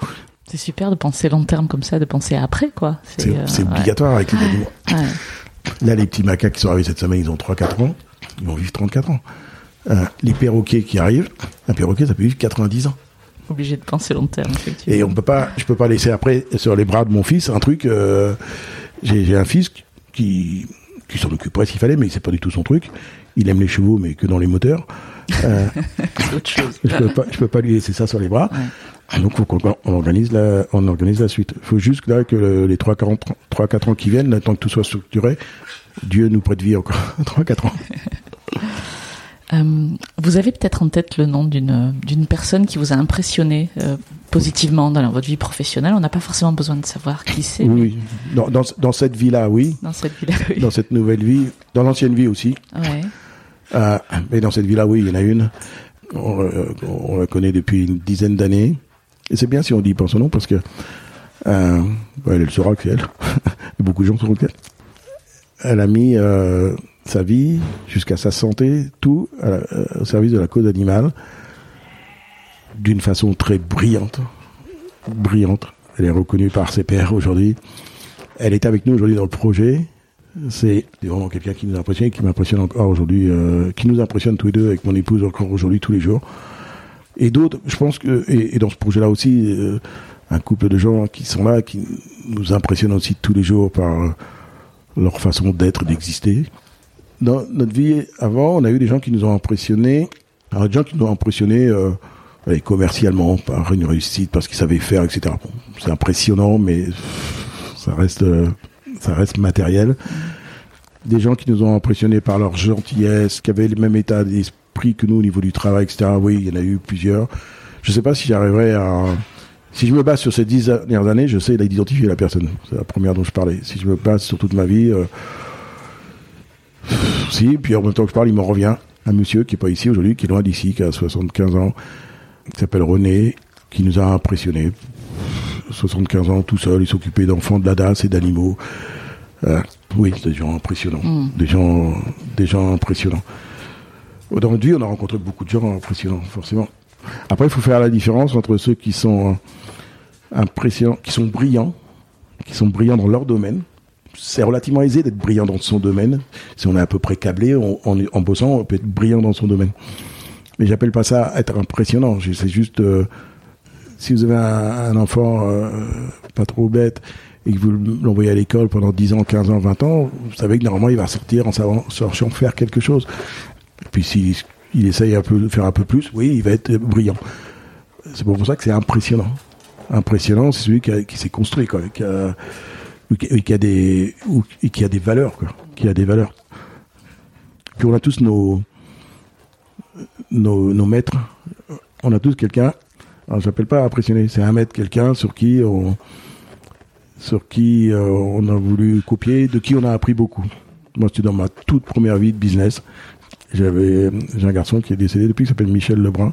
C'est super de penser long terme comme ça, de penser après, quoi. C'est euh, obligatoire avec les animaux. Ouais. Là, les petits macaques qui sont arrivés cette semaine, ils ont 3-4 ans ils vont vivre 34 ans. Euh, les perroquets qui arrivent, un perroquet, ça peut vivre 90 ans. Obligé de penser long terme, effectivement. Et on peut pas, je peux pas laisser après sur les bras de mon fils un truc. Euh, j'ai un fils qui qui s'en occuperait s'il fallait, mais c'est pas du tout son truc. Il aime les chevaux, mais que dans les moteurs. Euh, [laughs] autre chose. Je peux pas, je peux pas lui laisser ça sur les bras. Donc, faut qu'on on organise la, on organise la suite. Il faut juste là que les 3, 40, 3, 4 ans qui viennent, tant que tout soit structuré, Dieu nous prête vie encore [laughs] 3, 4 ans. [laughs] Euh, vous avez peut-être en tête le nom d'une d'une personne qui vous a impressionné euh, positivement dans votre vie professionnelle. On n'a pas forcément besoin de savoir qui c'est. Oui, dans, dans, dans, cette vie-là, oui. Dans cette vie-là, oui. Dans cette nouvelle vie, dans l'ancienne vie aussi. Ouais. Euh, mais dans cette vie-là, oui, il y en a une. On, on la connaît depuis une dizaine d'années. Et c'est bien si on dit pas son nom parce que euh, elle, elle saura que c'est elle. [laughs] Beaucoup de gens sauront qu'elle. Elle a mis euh, sa vie jusqu'à sa santé, tout euh, au service de la cause animale, d'une façon très brillante, brillante. Elle est reconnue par ses pairs aujourd'hui. Elle est avec nous aujourd'hui dans le projet. C'est vraiment quelqu'un qui nous impressionne, qui m'impressionne encore aujourd'hui, euh, qui nous impressionne tous les deux avec mon épouse encore aujourd'hui tous les jours. Et d'autres, je pense que, et, dans ce projet-là aussi, euh, un couple de gens qui sont là, qui nous impressionnent aussi tous les jours par leur façon d'être, d'exister. Dans notre vie avant, on a eu des gens qui nous ont impressionnés, alors des gens qui nous ont impressionnés euh, commercialement par une réussite, parce qu'ils savaient faire, etc. Bon, c'est impressionnant, mais ça reste, euh, ça reste matériel. Des gens qui nous ont impressionnés par leur gentillesse, qui avaient le même état d'esprit que nous au niveau du travail, etc. Oui, il y en a eu plusieurs. Je ne sais pas si j'arriverai à si je me base sur ces dix dernières années, je sais d'identifier la personne. C'est la première dont je parlais. Si je me base sur toute ma vie, euh, si, puis en même temps que je parle, il m'en revient un monsieur qui est pas ici aujourd'hui, qui est loin d'ici, qui a 75 ans, qui s'appelle René, qui nous a impressionnés. 75 ans, tout seul, il s'occupait d'enfants de la DAS et d'animaux. Euh, oui, des gens impressionnants. Mm. Des gens, des gens impressionnants. Dans notre vie, on a rencontré beaucoup de gens impressionnants, forcément. Après, il faut faire la différence entre ceux qui sont impressionnants, qui sont brillants, qui sont brillants dans leur domaine. C'est relativement aisé d'être brillant dans son domaine. Si on est à peu près câblé, en bossant, on peut être brillant dans son domaine. Mais j'appelle pas ça être impressionnant. C'est juste, euh, si vous avez un, enfant euh, pas trop bête et que vous l'envoyez à l'école pendant 10 ans, 15 ans, 20 ans, vous savez que normalement il va sortir en sachant faire quelque chose. Et puis si il essaye un peu de faire un peu plus, oui, il va être brillant. C'est pour ça que c'est impressionnant. Impressionnant, c'est celui qui, s'est construit, quoi, a, qui a des, qui a des valeurs, quoi, qui a des valeurs. Puis on a tous nos, nos, nos maîtres. On a tous quelqu'un. Alors j'appelle pas impressionné, c'est un maître, quelqu'un sur qui on, sur qui euh, on a voulu copier, de qui on a appris beaucoup. Moi, c'était dans ma toute première vie de business. J'avais, j'ai un garçon qui est décédé depuis, qui s'appelle Michel Lebrun.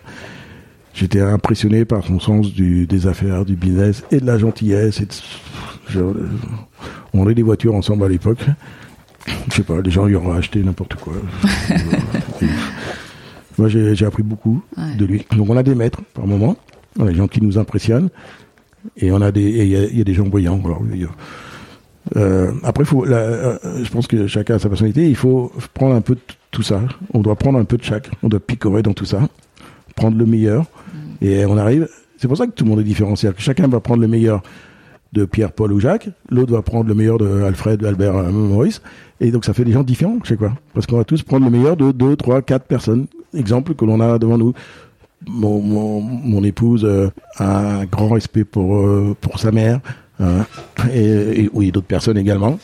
J'étais impressionné par son sens du, des affaires, du business et de la gentillesse. Et on avait des voitures ensemble à l'époque. je sais pas, les gens y auront acheté n'importe quoi. [laughs] Moi, j'ai appris beaucoup de lui. Donc, on a des maîtres par moment, on a des gens qui nous impressionnent, et on a des, il y, a des gens voyants. euh, après, faut, euh, je pense que chacun a sa personnalité. Il faut prendre un peu de tout ça. On doit prendre un peu de chaque. On doit picorer dans tout ça, prendre le meilleur. Et on arrive. C'est pour ça que tout le monde est différent. que chacun va prendre le meilleur de Pierre, Paul ou Jacques, l'autre va prendre le meilleur de Alfred, Albert, euh, Maurice, et donc ça fait des gens différents, je sais quoi. Parce qu'on va tous prendre le meilleur de deux, trois, quatre personnes. Exemple que l'on a devant nous. Mon, épouse euh, a un grand respect pour, euh, pour sa mère, hein, et, et, oui, d'autres personnes également.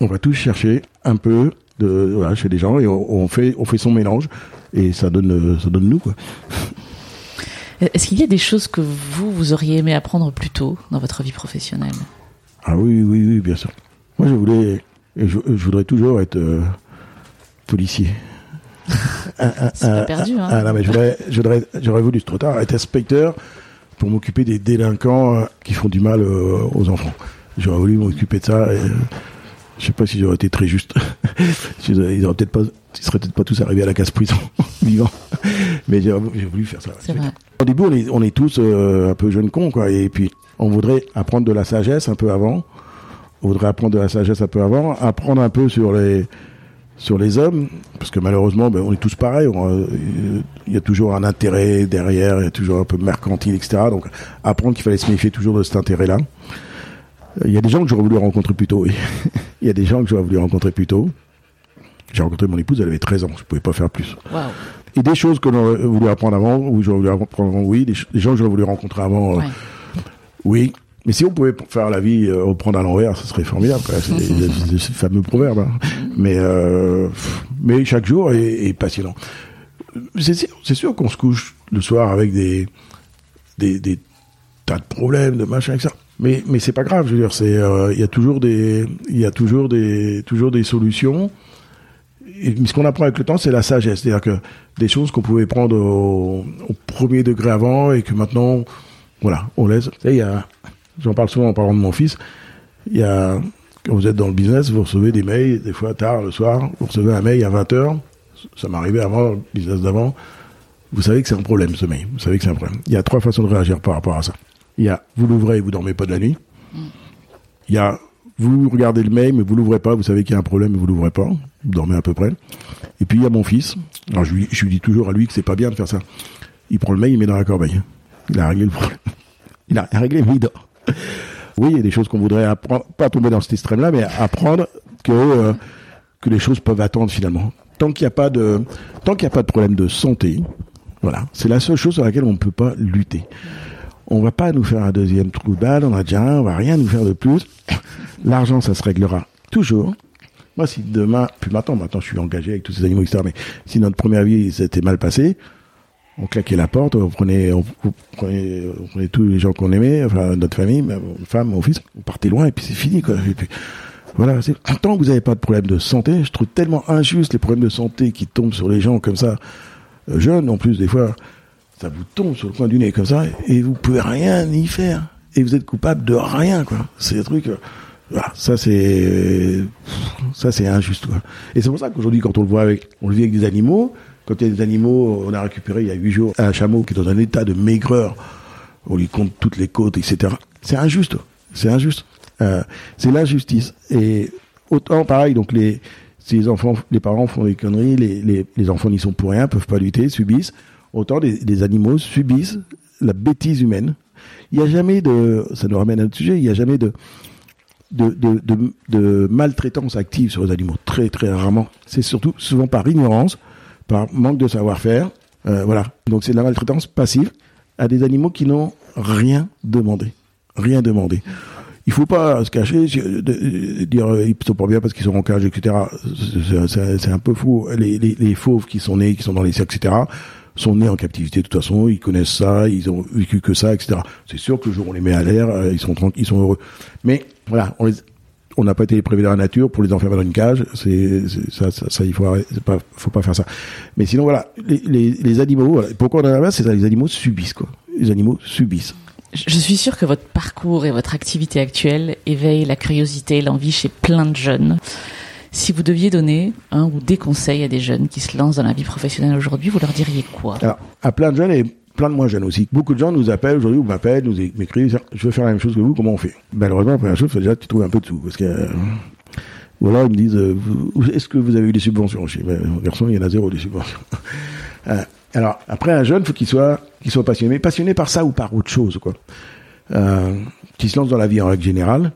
On va tous chercher un peu de, voilà, chez des gens et on, on, fait, on fait son mélange et ça donne, ça donne nous, quoi. Est-ce qu'il y a des choses que vous, vous auriez aimé apprendre plus tôt dans votre vie professionnelle? Ah oui, oui, oui, bien sûr. Moi, je voulais, je, voudrais toujours être euh, policier. [laughs] C'est pas perdu, hein ah, non, mais j'aurais, j'aurais voulu trop tard être inspecteur pour m'occuper des délinquants euh, qui font du mal euh, aux enfants. J'aurais voulu m'occuper de ça. Et, je sais pas si j'aurais été très juste. [laughs] ils auraient peut-être pas, ils seraient peut-être pas tous arrivés à la casse prison [laughs] vivant. Mais j'ai voulu faire ça. Au début, on est, on est tous euh, un peu jeunes cons, quoi. Et puis, on voudrait apprendre de la sagesse un peu avant. On voudrait apprendre de la sagesse un peu avant, apprendre un peu sur les sur les hommes, parce que malheureusement, ben, on est tous pareils. Euh, il y a toujours un intérêt derrière, il y a toujours un peu mercantile, etc. Donc, apprendre qu'il fallait se méfier toujours de cet intérêt-là. Il y a des gens que j'aurais voulu rencontrer plus tôt. [laughs] Il y a des gens que j'aurais voulu rencontrer plus tôt. J'ai rencontré mon épouse, elle avait 13 ans, je pouvais pas faire plus. Et des choses que j'aurais voulu apprendre avant, ou j'aurais voulu apprendre avant, oui. Des, gens que j'aurais voulu rencontrer avant, euh, oui. Mais si on pouvait faire la vie euh, reprendre à l'envers, ce serait formidable. C'est ce fameux proverbe. Hein. Mais euh, mais chaque jour est, passionnant. C'est sûr, sûr qu'on se couche le soir avec des, des, des tas de problèmes, de machin, etc mais mais c'est pas grave je veux dire c'est euh, il y a toujours des il y a toujours des toujours des solutions. Et, ce qu'on apprend avec le temps c'est la sagesse. C'est-à-dire que des choses qu'on pouvait prendre au, premier degré avant et que maintenant voilà on laisse. Il y a j'en parle souvent en parlant de mon fils. Il y a quand vous êtes dans le business vous recevez des mails des fois tard le soir vous recevez un mail à 20 heures. Ça m'arrivait avant le business d'avant. Vous savez que c'est un problème ce mail. Vous savez que c'est un problème. Il y a trois façons de réagir par rapport à ça il y a vous l'ouvrez et vous dormez pas de la nuit. Il y a vous regardez le mail mais vous l'ouvrez pas, vous savez qu'il y a un problème mais vous l'ouvrez pas, vous dormez à peu près. Et puis il y a mon fils. Alors je lui, dis toujours à lui que c'est pas bien de faire ça. Il prend le mail, il met dans la corbeille. Il a réglé le problème. [laughs] Il a réglé, mais il dort. Oui, il y a des choses qu'on voudrait apprendre, pas tomber dans cet extrême-là, mais apprendre que euh, que les choses peuvent attendre finalement. Tant qu'il n'y a pas de a pas de problème de santé, voilà, c'est la seule chose sur laquelle on ne peut pas lutter on va pas nous faire un deuxième trou de balle, on a déjà un, on va rien nous faire de plus. [coughs] L'argent, ça se réglera toujours. Moi, si demain, puis maintenant, maintenant, je suis engagé avec tous ces animaux, etc. Mais si notre première vie s'était mal passée, on claquait la porte, on prenait, on, prenait, on prenait tous les gens qu'on aimait, enfin notre famille, ma femme, mon fils, on partait loin et puis c'est fini quoi. Et puis, voilà, tant que vous n'avez pas de problème de santé, je trouve tellement injuste les problèmes de santé qui tombent sur les gens comme ça, euh, jeunes en plus des fois ça vous tombe sur le coin du nez comme ça et vous pouvez rien y faire et vous êtes coupable de rien quoi. C'est des trucs. Euh, ça c'est ça c'est injuste quoi. Et c'est pour ça qu'aujourd'hui quand on le voit avec on le vit avec des animaux, quand il y a des animaux, on a récupéré il y a huit jours un chameau qui est dans un état de maigreur, on lui compte toutes les côtes etc. C'est injuste, c'est injuste. Euh, c'est l'injustice et autant pareil donc les si les enfants, les parents font des conneries, les, les, les enfants n'y sont pour rien, peuvent pas lutter, subissent autant des, animaux subissent la bêtise humaine. Il n'y a jamais de, ça nous ramène à notre sujet, il n'y a jamais de, maltraitance active sur les animaux. Très, très rarement. C'est surtout souvent par ignorance, par manque de savoir-faire. Euh, voilà. Donc c'est de la maltraitance passive à des animaux qui n'ont rien demandé. Rien demandé. Il faut pas se cacher, dire ils sont pas bien parce qu'ils sont en cage, etc. C'est un peu fou. Les, les, les, fauves qui sont nés, qui sont dans les cercles, etc sont nés en captivité de toute façon, ils connaissent ça, ils ont vécu que ça, etc. C'est sûr que le jour où on les met à l'air, euh, ils sont tranquilles, ils sont heureux. Mais voilà, on n'a pas été privés de la nature pour les enfermer dans une cage. Ça, il faut pas, faut pas faire ça. Mais sinon voilà, les, animaux. Pourquoi on a la c'est ça, les animaux subissent quoi. Les animaux subissent. Je suis sûre que votre parcours et votre activité actuelle éveillent la curiosité et l'envie chez plein de jeunes. Si vous deviez donner un ou des conseils à des jeunes qui se lancent dans la vie professionnelle aujourd'hui, vous leur diriez quoi? Alors, à plein de jeunes et plein de moins jeunes aussi. Beaucoup de gens nous appellent aujourd'hui, ou m'appellent, nous m'écrivent, je veux faire la même chose que vous, comment on fait? Malheureusement, la première chose, c'est déjà tu trouves un peu de sous. Parce que, euh, ou alors ils me disent, euh, est-ce que vous avez eu des subventions? Je dis, garçon, il y en a zéro des subventions. [laughs] Euh, alors, après, un jeune, faut qu'il soit, qu'il soit passionné. Passionné par ça ou par autre chose, quoi. Euh, qui se lance dans la vie en règle générale,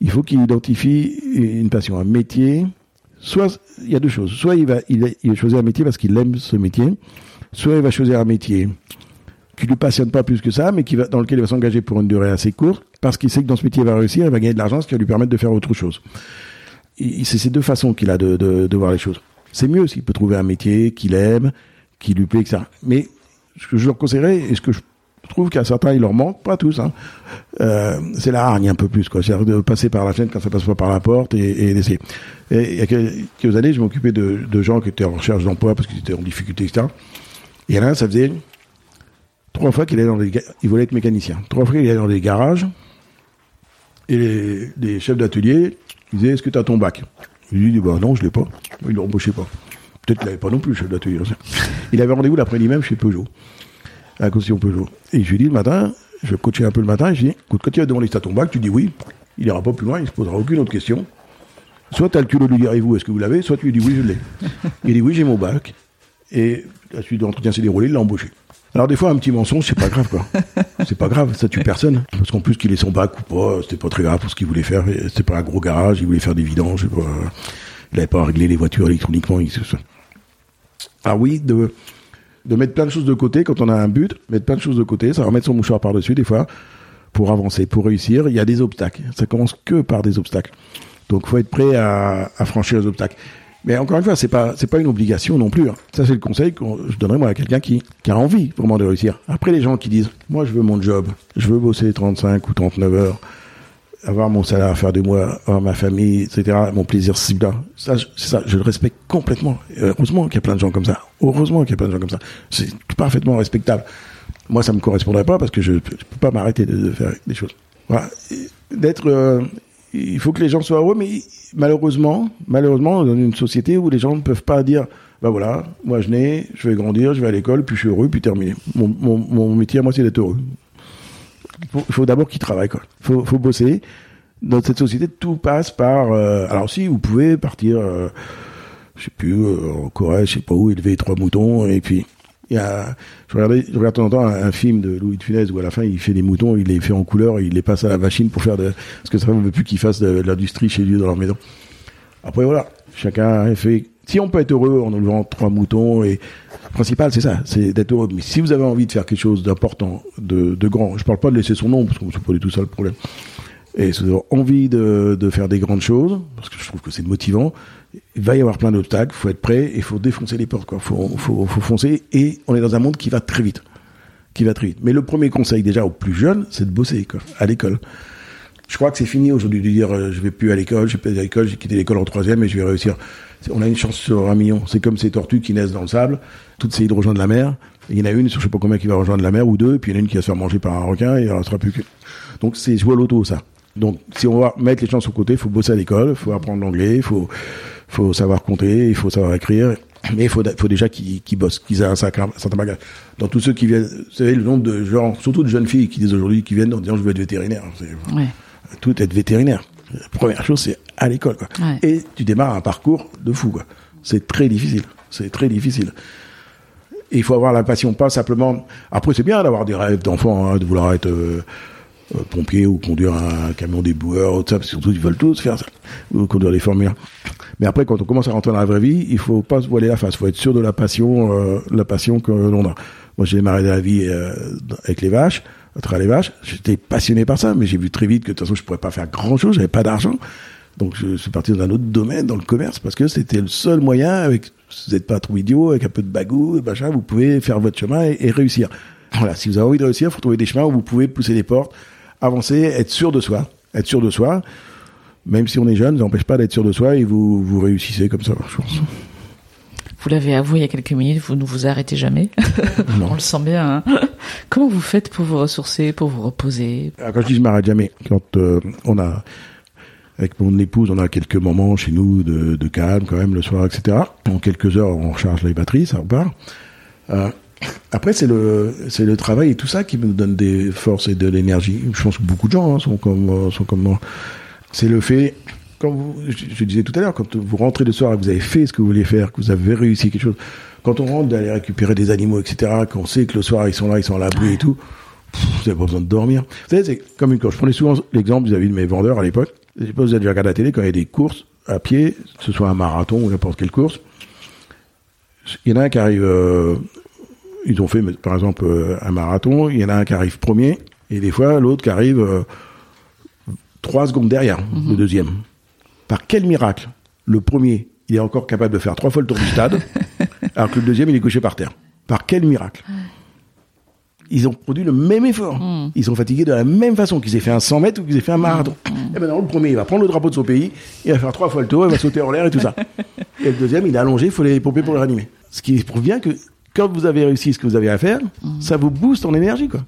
il faut qu'il identifie une passion, un métier. Soit, il y a deux choses. Soit il va, il, il un métier parce qu'il aime ce métier. Soit il va choisir un métier qui lui passionne pas plus que ça, mais qui va, dans lequel il va s'engager pour une durée assez courte, parce qu'il sait que dans ce métier il va réussir, il va gagner de l'argent, ce qui va lui permettre de faire autre chose. C'est ces deux façons qu'il a de, de, de, voir les choses. C'est mieux s'il peut trouver un métier qu'il aime, qui lui plaît, etc. Mais ce que je leur conseillerais, et ce que je trouve qu'à certains il leur manque, pas tous, hein, euh, c'est la hargne un peu plus, quoi. C'est-à-dire de passer par la fenêtre quand ça passe pas par la porte et, et d'essayer. il y a quelques années, je m'occupais de, gens qui étaient en recherche d'emploi parce qu'ils étaient en difficulté, etc. Et il y en a un, ça faisait trois fois qu'il allait dans les, il voulait être mécanicien. Trois fois qu'il allait dans des garages et les, les chefs d'atelier disaient, est-ce que tu as ton bac? Il lui dit, bah non, je l'ai pas. Il ne l'embauchait pas. Peut-être qu'il l'avait pas non plus, chef d'atelier. Il avait rendez-vous l'après-midi même chez Peugeot, à Peugeot. Et je lui dis le matin, je coacher un peu le matin, je dis, écoute, quand tu vas demander si tu as ton bac, tu dis oui. Il n'ira pas plus loin, il ne se posera aucune autre question. Soit tu as le culot de lui dire, et vous, est-ce que vous l'avez? Soit tu lui dis, oui, je l'ai. [laughs] il dit, oui, j'ai mon bac. Et la suite de l'entretien s'est déroulée, il l'a embauché. Alors des fois un petit mensonge c'est pas grave quoi. [laughs] c'est pas grave, ça tue personne. Parce qu'en plus qu'il ait son bac ou pas, c'était pas très grave pour ce qu'il voulait faire. C'était pas un gros garage, il voulait faire des vidanges. Pas... Il avait pas réglé les voitures électroniquement. Ah oui, de de mettre plein de choses de côté quand on a un but, mettre plein de choses de côté, ça va mettre son mouchoir par dessus des fois pour avancer, pour réussir. Il y a des obstacles. Ça commence que par des obstacles. Donc faut être prêt à, à franchir les obstacles. Mais encore une fois, c'est pas c'est pas une obligation non plus. Hein. Ça c'est le conseil que je donnerais moi à quelqu'un qui, qui a envie vraiment de réussir. Après les gens qui disent moi je veux mon job, je veux bosser 35 ou 39 heures, avoir mon salaire à faire de moi, avoir ma famille, etc. Mon plaisir là. Ça c'est ça, je le respecte complètement. heureusement qu'il y a plein de gens comme ça. Heureusement qu'il y a plein de gens comme ça. C'est parfaitement respectable. Moi ça me correspondrait pas parce que je, je peux pas m'arrêter de, faire des choses. D'être euh, il faut que les gens soient heureux, mais malheureusement, malheureusement, dans une société où les gens ne peuvent pas dire, ben voilà, moi je nais, je vais grandir, je vais à l'école, puis je suis heureux, puis terminé. Mon, mon, mon métier à moi, c'est d'être heureux. Faut, faut d'abord qu'ils travaillent. Il faut, bosser. Dans cette société, tout passe par. Euh, alors si vous pouvez partir, euh, je sais plus, euh, en Corée, je sais pas où, élever trois moutons, et puis y a, je regarde de temps en temps un, un, film de Louis de Funès où à la fin il fait des moutons, il les fait en couleur, il les passe à la machine pour faire de, parce que ça ne veut plus qu'ils fassent de, de l'industrie chez lui dans leur maison. Après voilà, chacun fait, si on peut être heureux en élevant trois moutons et, le principal c'est ça, c'est d'être heureux. Mais si vous avez envie de faire quelque chose d'important, de, de grand, je parle pas de laisser son nom parce que c'est pas du tout ça le problème. Et si vous avez envie de, de faire des grandes choses, parce que je trouve que c'est motivant, il va y avoir plein d'obstacles, faut être prêt, il faut défoncer les portes, quoi. Faut, faut, faut foncer, et on est dans un monde qui va très vite. Qui va très vite. Mais le premier conseil, déjà, aux plus jeunes, c'est de bosser, quoi, à l'école. Je crois que c'est fini aujourd'hui de dire, euh, je vais plus à l'école, je vais plus à l'école, j'ai quitté l'école en troisième et je vais réussir. On a une chance sur un million. C'est comme ces tortues qui naissent dans le sable, toutes ces de rejoindre la mer. Il y en a une sur je sais pas combien qui va rejoindre la mer, ou deux, et puis il y en a une qui va se faire manger par un requin, et il en restera plus que. Donc c'est jouer à l'auto, ça. Donc, si on va mettre les chances au côté, il faut bosser à l'école, il faut apprendre l'anglais, il faut, faut savoir compter, il faut savoir écrire. Mais il faut, faut déjà qu'ils qu bossent, qu'ils aient un certain bagage. Dans tous ceux qui viennent, vous savez, le nombre de gens, surtout de jeunes filles qui disent aujourd'hui, qui viennent en disant je veux être vétérinaire. Ouais. Tout être vétérinaire. La première chose, c'est à l'école, quoi. Ouais. Et tu démarres un parcours de fou, quoi. C'est très difficile. C'est très difficile. Et il faut avoir la passion, pas simplement. Après, c'est bien d'avoir des rêves d'enfant, hein, de vouloir être euh, euh, pompier ou conduire un camion déboueur, ou tout ça, surtout ils veulent tous faire ça, ou conduire des formules. Mais après, quand on commence à rentrer dans la vraie vie, il faut pas se voiler la face. Il faut être sûr de la passion, euh, la passion que l'on a. Moi, j'ai démarré la vie euh, avec les vaches, travers les vaches. J'étais passionné par ça, mais j'ai vu très vite que de toute façon, je pourrais pas faire grand chose. J'avais pas d'argent. Donc, je suis parti dans un autre domaine, dans le commerce, parce que c'était le seul moyen, avec, vous n'êtes pas trop idiot, avec un peu de bagou, machin, vous pouvez faire votre chemin et, et réussir. Voilà. Si vous avez envie de réussir, il faut trouver des chemins où vous pouvez pousser les portes, avancer, être sûr de soi, être sûr de soi. Même si on est jeune, ça n'empêche pas d'être sûr de soi et vous, vous réussissez comme ça, je pense. Vous l'avez avoué il y a quelques minutes, vous ne vous arrêtez jamais. Non. [laughs] On le sent bien. Hein Comment vous faites pour vous ressourcer, pour vous reposer? Alors, Quand je dis je m'arrête jamais, quand euh, on a Avec mon épouse, on a quelques moments chez nous de, calme quand même le soir, etc. En quelques heures, on recharge les batteries, ça repart. Euh, après, c'est le, c'est le travail et tout ça qui me donne des forces et de l'énergie. Je pense que beaucoup de gens hein, sont comme, euh, sont comme moi. C'est le fait, comme vous, je, je disais tout à l'heure, quand vous rentrez le soir et que vous avez fait ce que vous vouliez faire, que vous avez réussi quelque chose, quand on rentre d'aller récupérer des animaux, etc., qu'on sait que le soir ils sont là, ils sont à l'abri et tout, pff, vous n'avez pas besoin de dormir. Vous savez, c'est comme une course. Je prenais souvent l'exemple vis-à-vis de mes vendeurs à l'époque. Je sais pas si vous avez déjà regardé la télé quand il y a des courses à pied, que ce soit un marathon ou n'importe quelle course. Il y en a un qui arrive, euh, ils ont fait par exemple euh, un marathon, il y en a un qui arrive premier, et des fois l'autre qui arrive euh, trois secondes derrière, le deuxième. Par quel miracle Le premier, il est encore capable de faire trois fois le tour du stade, [laughs] alors que le deuxième, il est couché par terre? Par quel miracle? Ils ont produit le même effort. Ils sont fatigués de la même façon qu'ils aient fait un 100 mètres ou qu'ils aient fait un marathon. Et maintenant, le premier, il va prendre le drapeau de son pays, il va faire trois fois le tour, il va sauter en l'air et tout ça. [laughs] Et le deuxième, il est allongé, il faut les pomper pour le réanimer. Ce qui prouve bien que quand vous avez réussi ce que vous avez à faire, ça vous booste en énergie, quoi.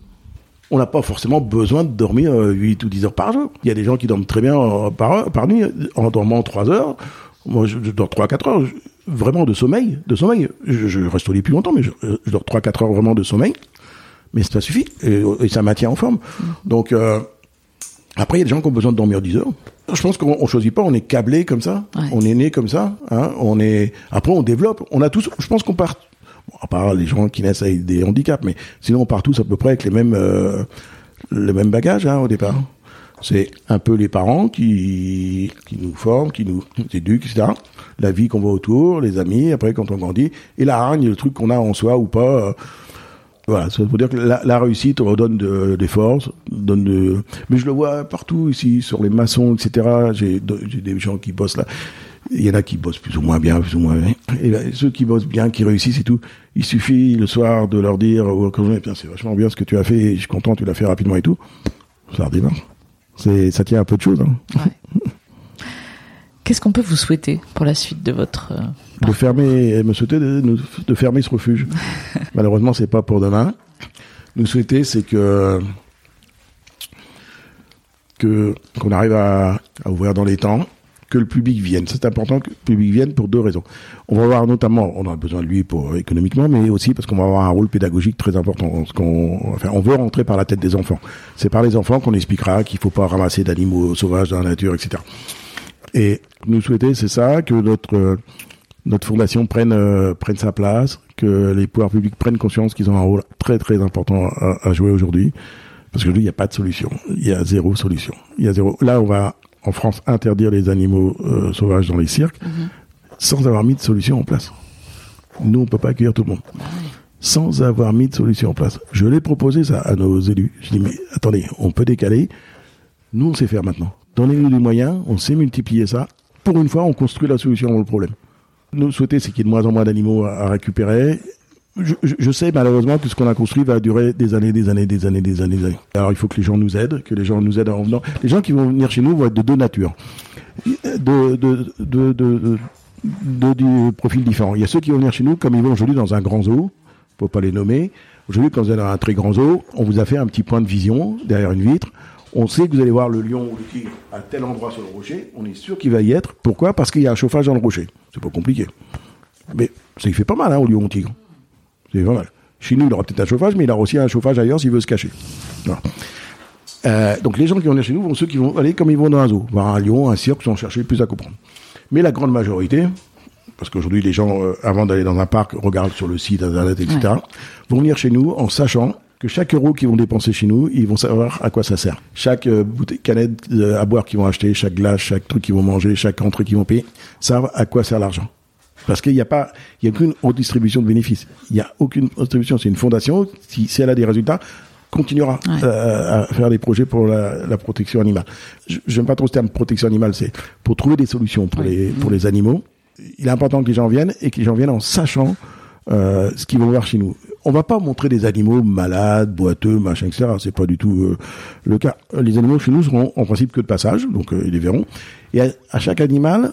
On n'a pas forcément besoin de dormir euh, 8 ou 10 heures par jour. Il y a des gens qui dorment très bien euh, par, nuit, en dormant 3 heures. Moi, je, je dors 3-4 heures, je- vraiment de sommeil. De sommeil. Je, je reste au lit plus longtemps, mais je, je dors 3-4 heures vraiment de sommeil. Mais ça suffit, et, et ça maintient en forme. Donc, euh, après, il y a des gens qui ont besoin de dormir 10 heures. Je pense qu'on on choisit pas, on est câblé comme ça, Ouais. on est né comme ça. Hein, on est. Après, on développe. On a tous. Je pense qu'on part. À part les gens qui naissent avec des handicaps, mais sinon on part tous à peu près avec les mêmes euh, le même bagage hein, au départ. C'est un peu les parents qui qui nous forment, qui nous [laughs] éduquent, etc. La vie qu'on voit autour, les amis. Après, quand on grandit, et la hargne, le truc qu'on a en soi ou pas. euh, voilà, ça veut dire que la, réussite on donne de, des forces, donne de. Mais je le vois partout ici, sur les maçons, etc. J'ai des gens qui bossent là. Il y en a qui bossent plus ou moins bien, plus ou moins bien. Et là, ceux qui bossent bien, qui réussissent et tout, il suffit le soir de leur dire, oh, c'est vachement bien ce que tu as fait, je suis content, tu l'as fait rapidement et tout. Ça redémarre. C'est, ça tient un peu de choses. Hein. Ouais. [laughs] Qu'est-ce qu'on peut vous souhaiter pour la suite de votre euh, de fermer, me souhaiter de, de fermer ce refuge. [laughs] Malheureusement, c'est pas pour demain. Nous souhaiter, c'est que que qu'on arrive à, à ouvrir dans les temps, que le public vienne. C'est important que le public vienne pour deux raisons. On va avoir notamment, on a besoin de lui pour économiquement, mais aussi parce qu'on va avoir un rôle pédagogique très important. Qu'on, enfin, on veut rentrer par la tête des enfants. C'est par les enfants qu'on expliquera qu'il faut pas ramasser d'animaux sauvages dans la nature, etc. Et nous souhaiter, c'est ça, que notre notre fondation prenne euh, prenne sa place, que les pouvoirs publics prennent conscience qu'ils ont un rôle très très important à, jouer aujourd'hui, parce qu'aujourd'hui il n'y a pas de solution, il y a zéro solution, il y a zéro. Là, on va en France interdire les animaux euh, sauvages dans les cirques, sans avoir mis de solution en place. Nous, on peut pas accueillir tout le monde. Sans avoir mis de solution en place. Je l'ai proposé ça à nos élus. Je dis mais attendez, on peut décaler. Nous, on sait faire maintenant. Donnez-nous des moyens, on sait multiplier ça. Pour une fois, on construit la solution au problème. Nous souhaiter, c'est qu'il y ait de moins en moins d'animaux à, à récupérer. Je, sais malheureusement que ce qu'on a construit va durer des années, des années, des années, des années, des années. Alors il faut que les gens nous aident, que les gens nous aident en venant. Les gens qui vont venir chez nous vont être de deux natures, de, de, de. Il y a ceux qui vont venir chez nous comme ils vont aujourd'hui dans un grand zoo, faut pas les nommer. Aujourd'hui, quand vous êtes dans un très grand zoo, on vous a fait un petit point de vision derrière une vitre. On sait que vous allez voir le lion ou le tigre à tel endroit sur le rocher. On est sûr qu'il va y être. Pourquoi? Parce qu'il y a un chauffage dans le rocher. C'est pas compliqué. Mais ça il fait pas mal hein, au lion ou au tigre. C'est pas mal. Chez nous, il aura peut-être un chauffage, mais il aura aussi un chauffage ailleurs s'il veut se cacher. Voilà. Euh, donc les gens qui vont venir chez nous vont ceux qui vont aller comme ils vont dans un zoo, voir un lion, un cirque, sans chercher plus à comprendre. Mais la grande majorité, parce qu'aujourd'hui les gens, euh, avant d'aller dans un parc, regardent sur le site internet, etc., vont venir chez nous en sachant que chaque euro qu'ils vont dépenser chez nous, ils vont savoir à quoi ça sert. Chaque euh, bouteille, canette euh, à boire qu'ils vont acheter, chaque glace, chaque truc qu'ils vont manger, chaque entrée qu'ils vont payer, savent à quoi sert l'argent. Parce qu'il n'y a pas, il y a aucune redistribution de bénéfices. Il n'y a aucune redistribution. C'est une fondation. Si, si elle a des résultats, continuera Ouais. euh, à faire des projets pour la, la protection animale. Je n'aime pas trop ce terme protection animale. C'est pour trouver des solutions pour les pour les animaux. Il est important que les gens viennent et que les gens viennent en sachant euh, ce qu'ils vont voir chez nous. On va pas montrer des animaux malades, boiteux, machin, etc. C'est pas du tout euh, le cas. Les animaux chez nous seront en principe que de passage, donc ils les verront. Et à, à chaque animal,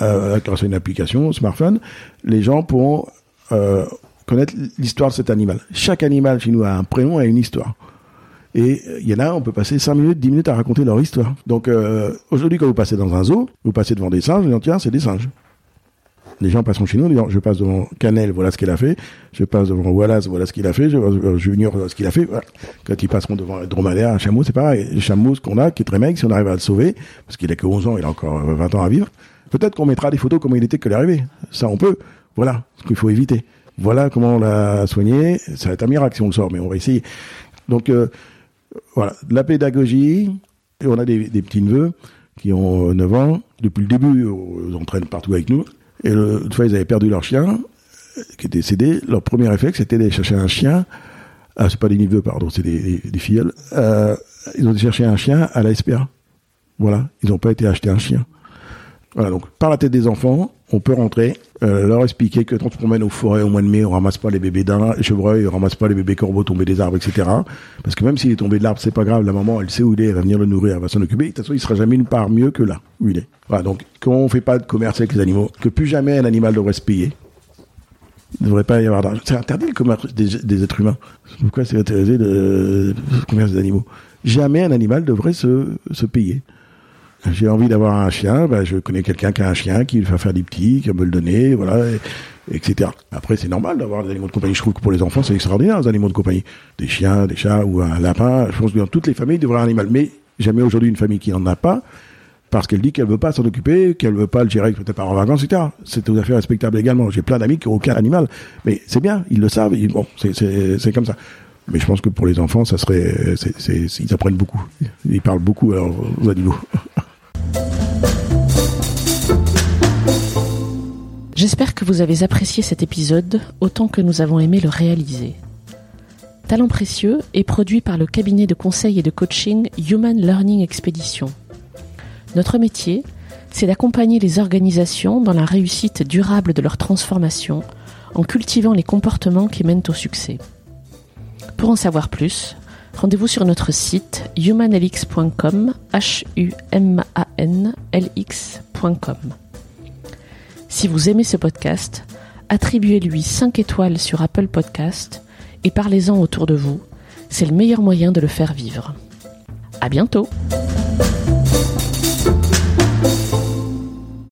euh, grâce à une application smartphone, les gens pourront euh, connaître l'histoire de cet animal. Chaque animal chez nous a un prénom et une histoire. Et il y en a, on peut passer 5 minutes, 10 minutes à raconter leur histoire. Donc euh, aujourd'hui, quand vous passez dans un zoo, vous passez devant des singes, vous tiens, c'est des singes. Les gens passent chez nous disant je passe devant Canel, voilà ce qu'il a fait. Je passe devant Wallace, voilà ce qu'il a fait. Je devant Junior, voilà ce qu'il a fait. Voilà. Quand ils passeront devant un dromadaire, un chameau, c'est pareil. Le chameau, ce qu'on a, qui est très maigre, si on arrive à le sauver, parce qu'il a que 11 ans, il a encore 20 ans à vivre, peut-être qu'on mettra des photos comment il était que l'arrivée. Ça, on peut. Voilà ce qu'il faut éviter. Voilà comment on l'a soigné. Ça va être un miracle si on le sort, mais on va essayer. Donc, euh, voilà, la pédagogie. Et on a des, des petits neveux qui ont 9 ans. Depuis le début, ils entraînent partout avec nous. Et le, une fois, ils avaient perdu leur chien, qui était décédé. Leur premier réflexe, c'était d'aller chercher un chien. Ah, c'est pas des neveux, pardon, c'est des, des, des filleuls. Euh, ils ont cherché un chien à la SPA. Voilà, ils n'ont pas été acheter un chien. Voilà, donc par la tête des enfants, on peut rentrer, euh, leur expliquer que quand on se promène aux forêts au mois de mai, on ramasse pas les bébés daims, les chevreuils, on ramasse pas les bébés corbeaux tombés des arbres, etc. Parce que même s'il est tombé de l'arbre, c'est pas grave, la maman, elle sait où il est, elle va venir le nourrir, elle va s'en occuper. De toute façon, il sera jamais une part mieux que là où il est. Voilà, donc quand on fait pas de commerce avec les animaux, que plus jamais un animal devrait se payer. Il ne devrait pas y avoir d'argent. C'est interdit le commerce des, des êtres humains. Pourquoi c'est interdit le commerce des animaux? Jamais un animal devrait se, se payer. J'ai envie d'avoir un chien, ben je connais quelqu'un qui a un chien, qui va faire des petits, qui va me le donner, voilà, et, etc. Après, c'est normal d'avoir des animaux de compagnie. Je trouve que pour les enfants, c'est extraordinaire, les animaux de compagnie. Des chiens, des chats ou un lapin. Je pense que dans toutes les familles, il devrait avoir un animal. Mais jamais aujourd'hui une famille qui n'en a pas, parce qu'elle dit qu'elle veut pas s'en occuper, qu'elle veut pas le gérer peut-être pas en vacances, etc. C'est tout à fait respectable également. J'ai plein d'amis qui n'ont aucun animal. Mais c'est bien, ils le savent. Bon, c'est comme ça. Mais je pense que pour les enfants, ça serait, ils apprennent beaucoup. Ils parlent beaucoup aux animaux. [laughs] J'espère que vous avez apprécié cet épisode autant que nous avons aimé le réaliser. Talent précieux est produit par le cabinet de conseil et de coaching Human Learning Expedition. Notre métier, c'est d'accompagner les organisations dans la réussite durable de leur transformation en cultivant les comportements qui mènent au succès. Pour en savoir plus, rendez-vous sur notre site humanlx.com, h u m a n l x.com. Si vous aimez ce podcast, attribuez-lui 5 étoiles sur Apple Podcast et parlez-en autour de vous. C'est le meilleur moyen de le faire vivre. À bientôt!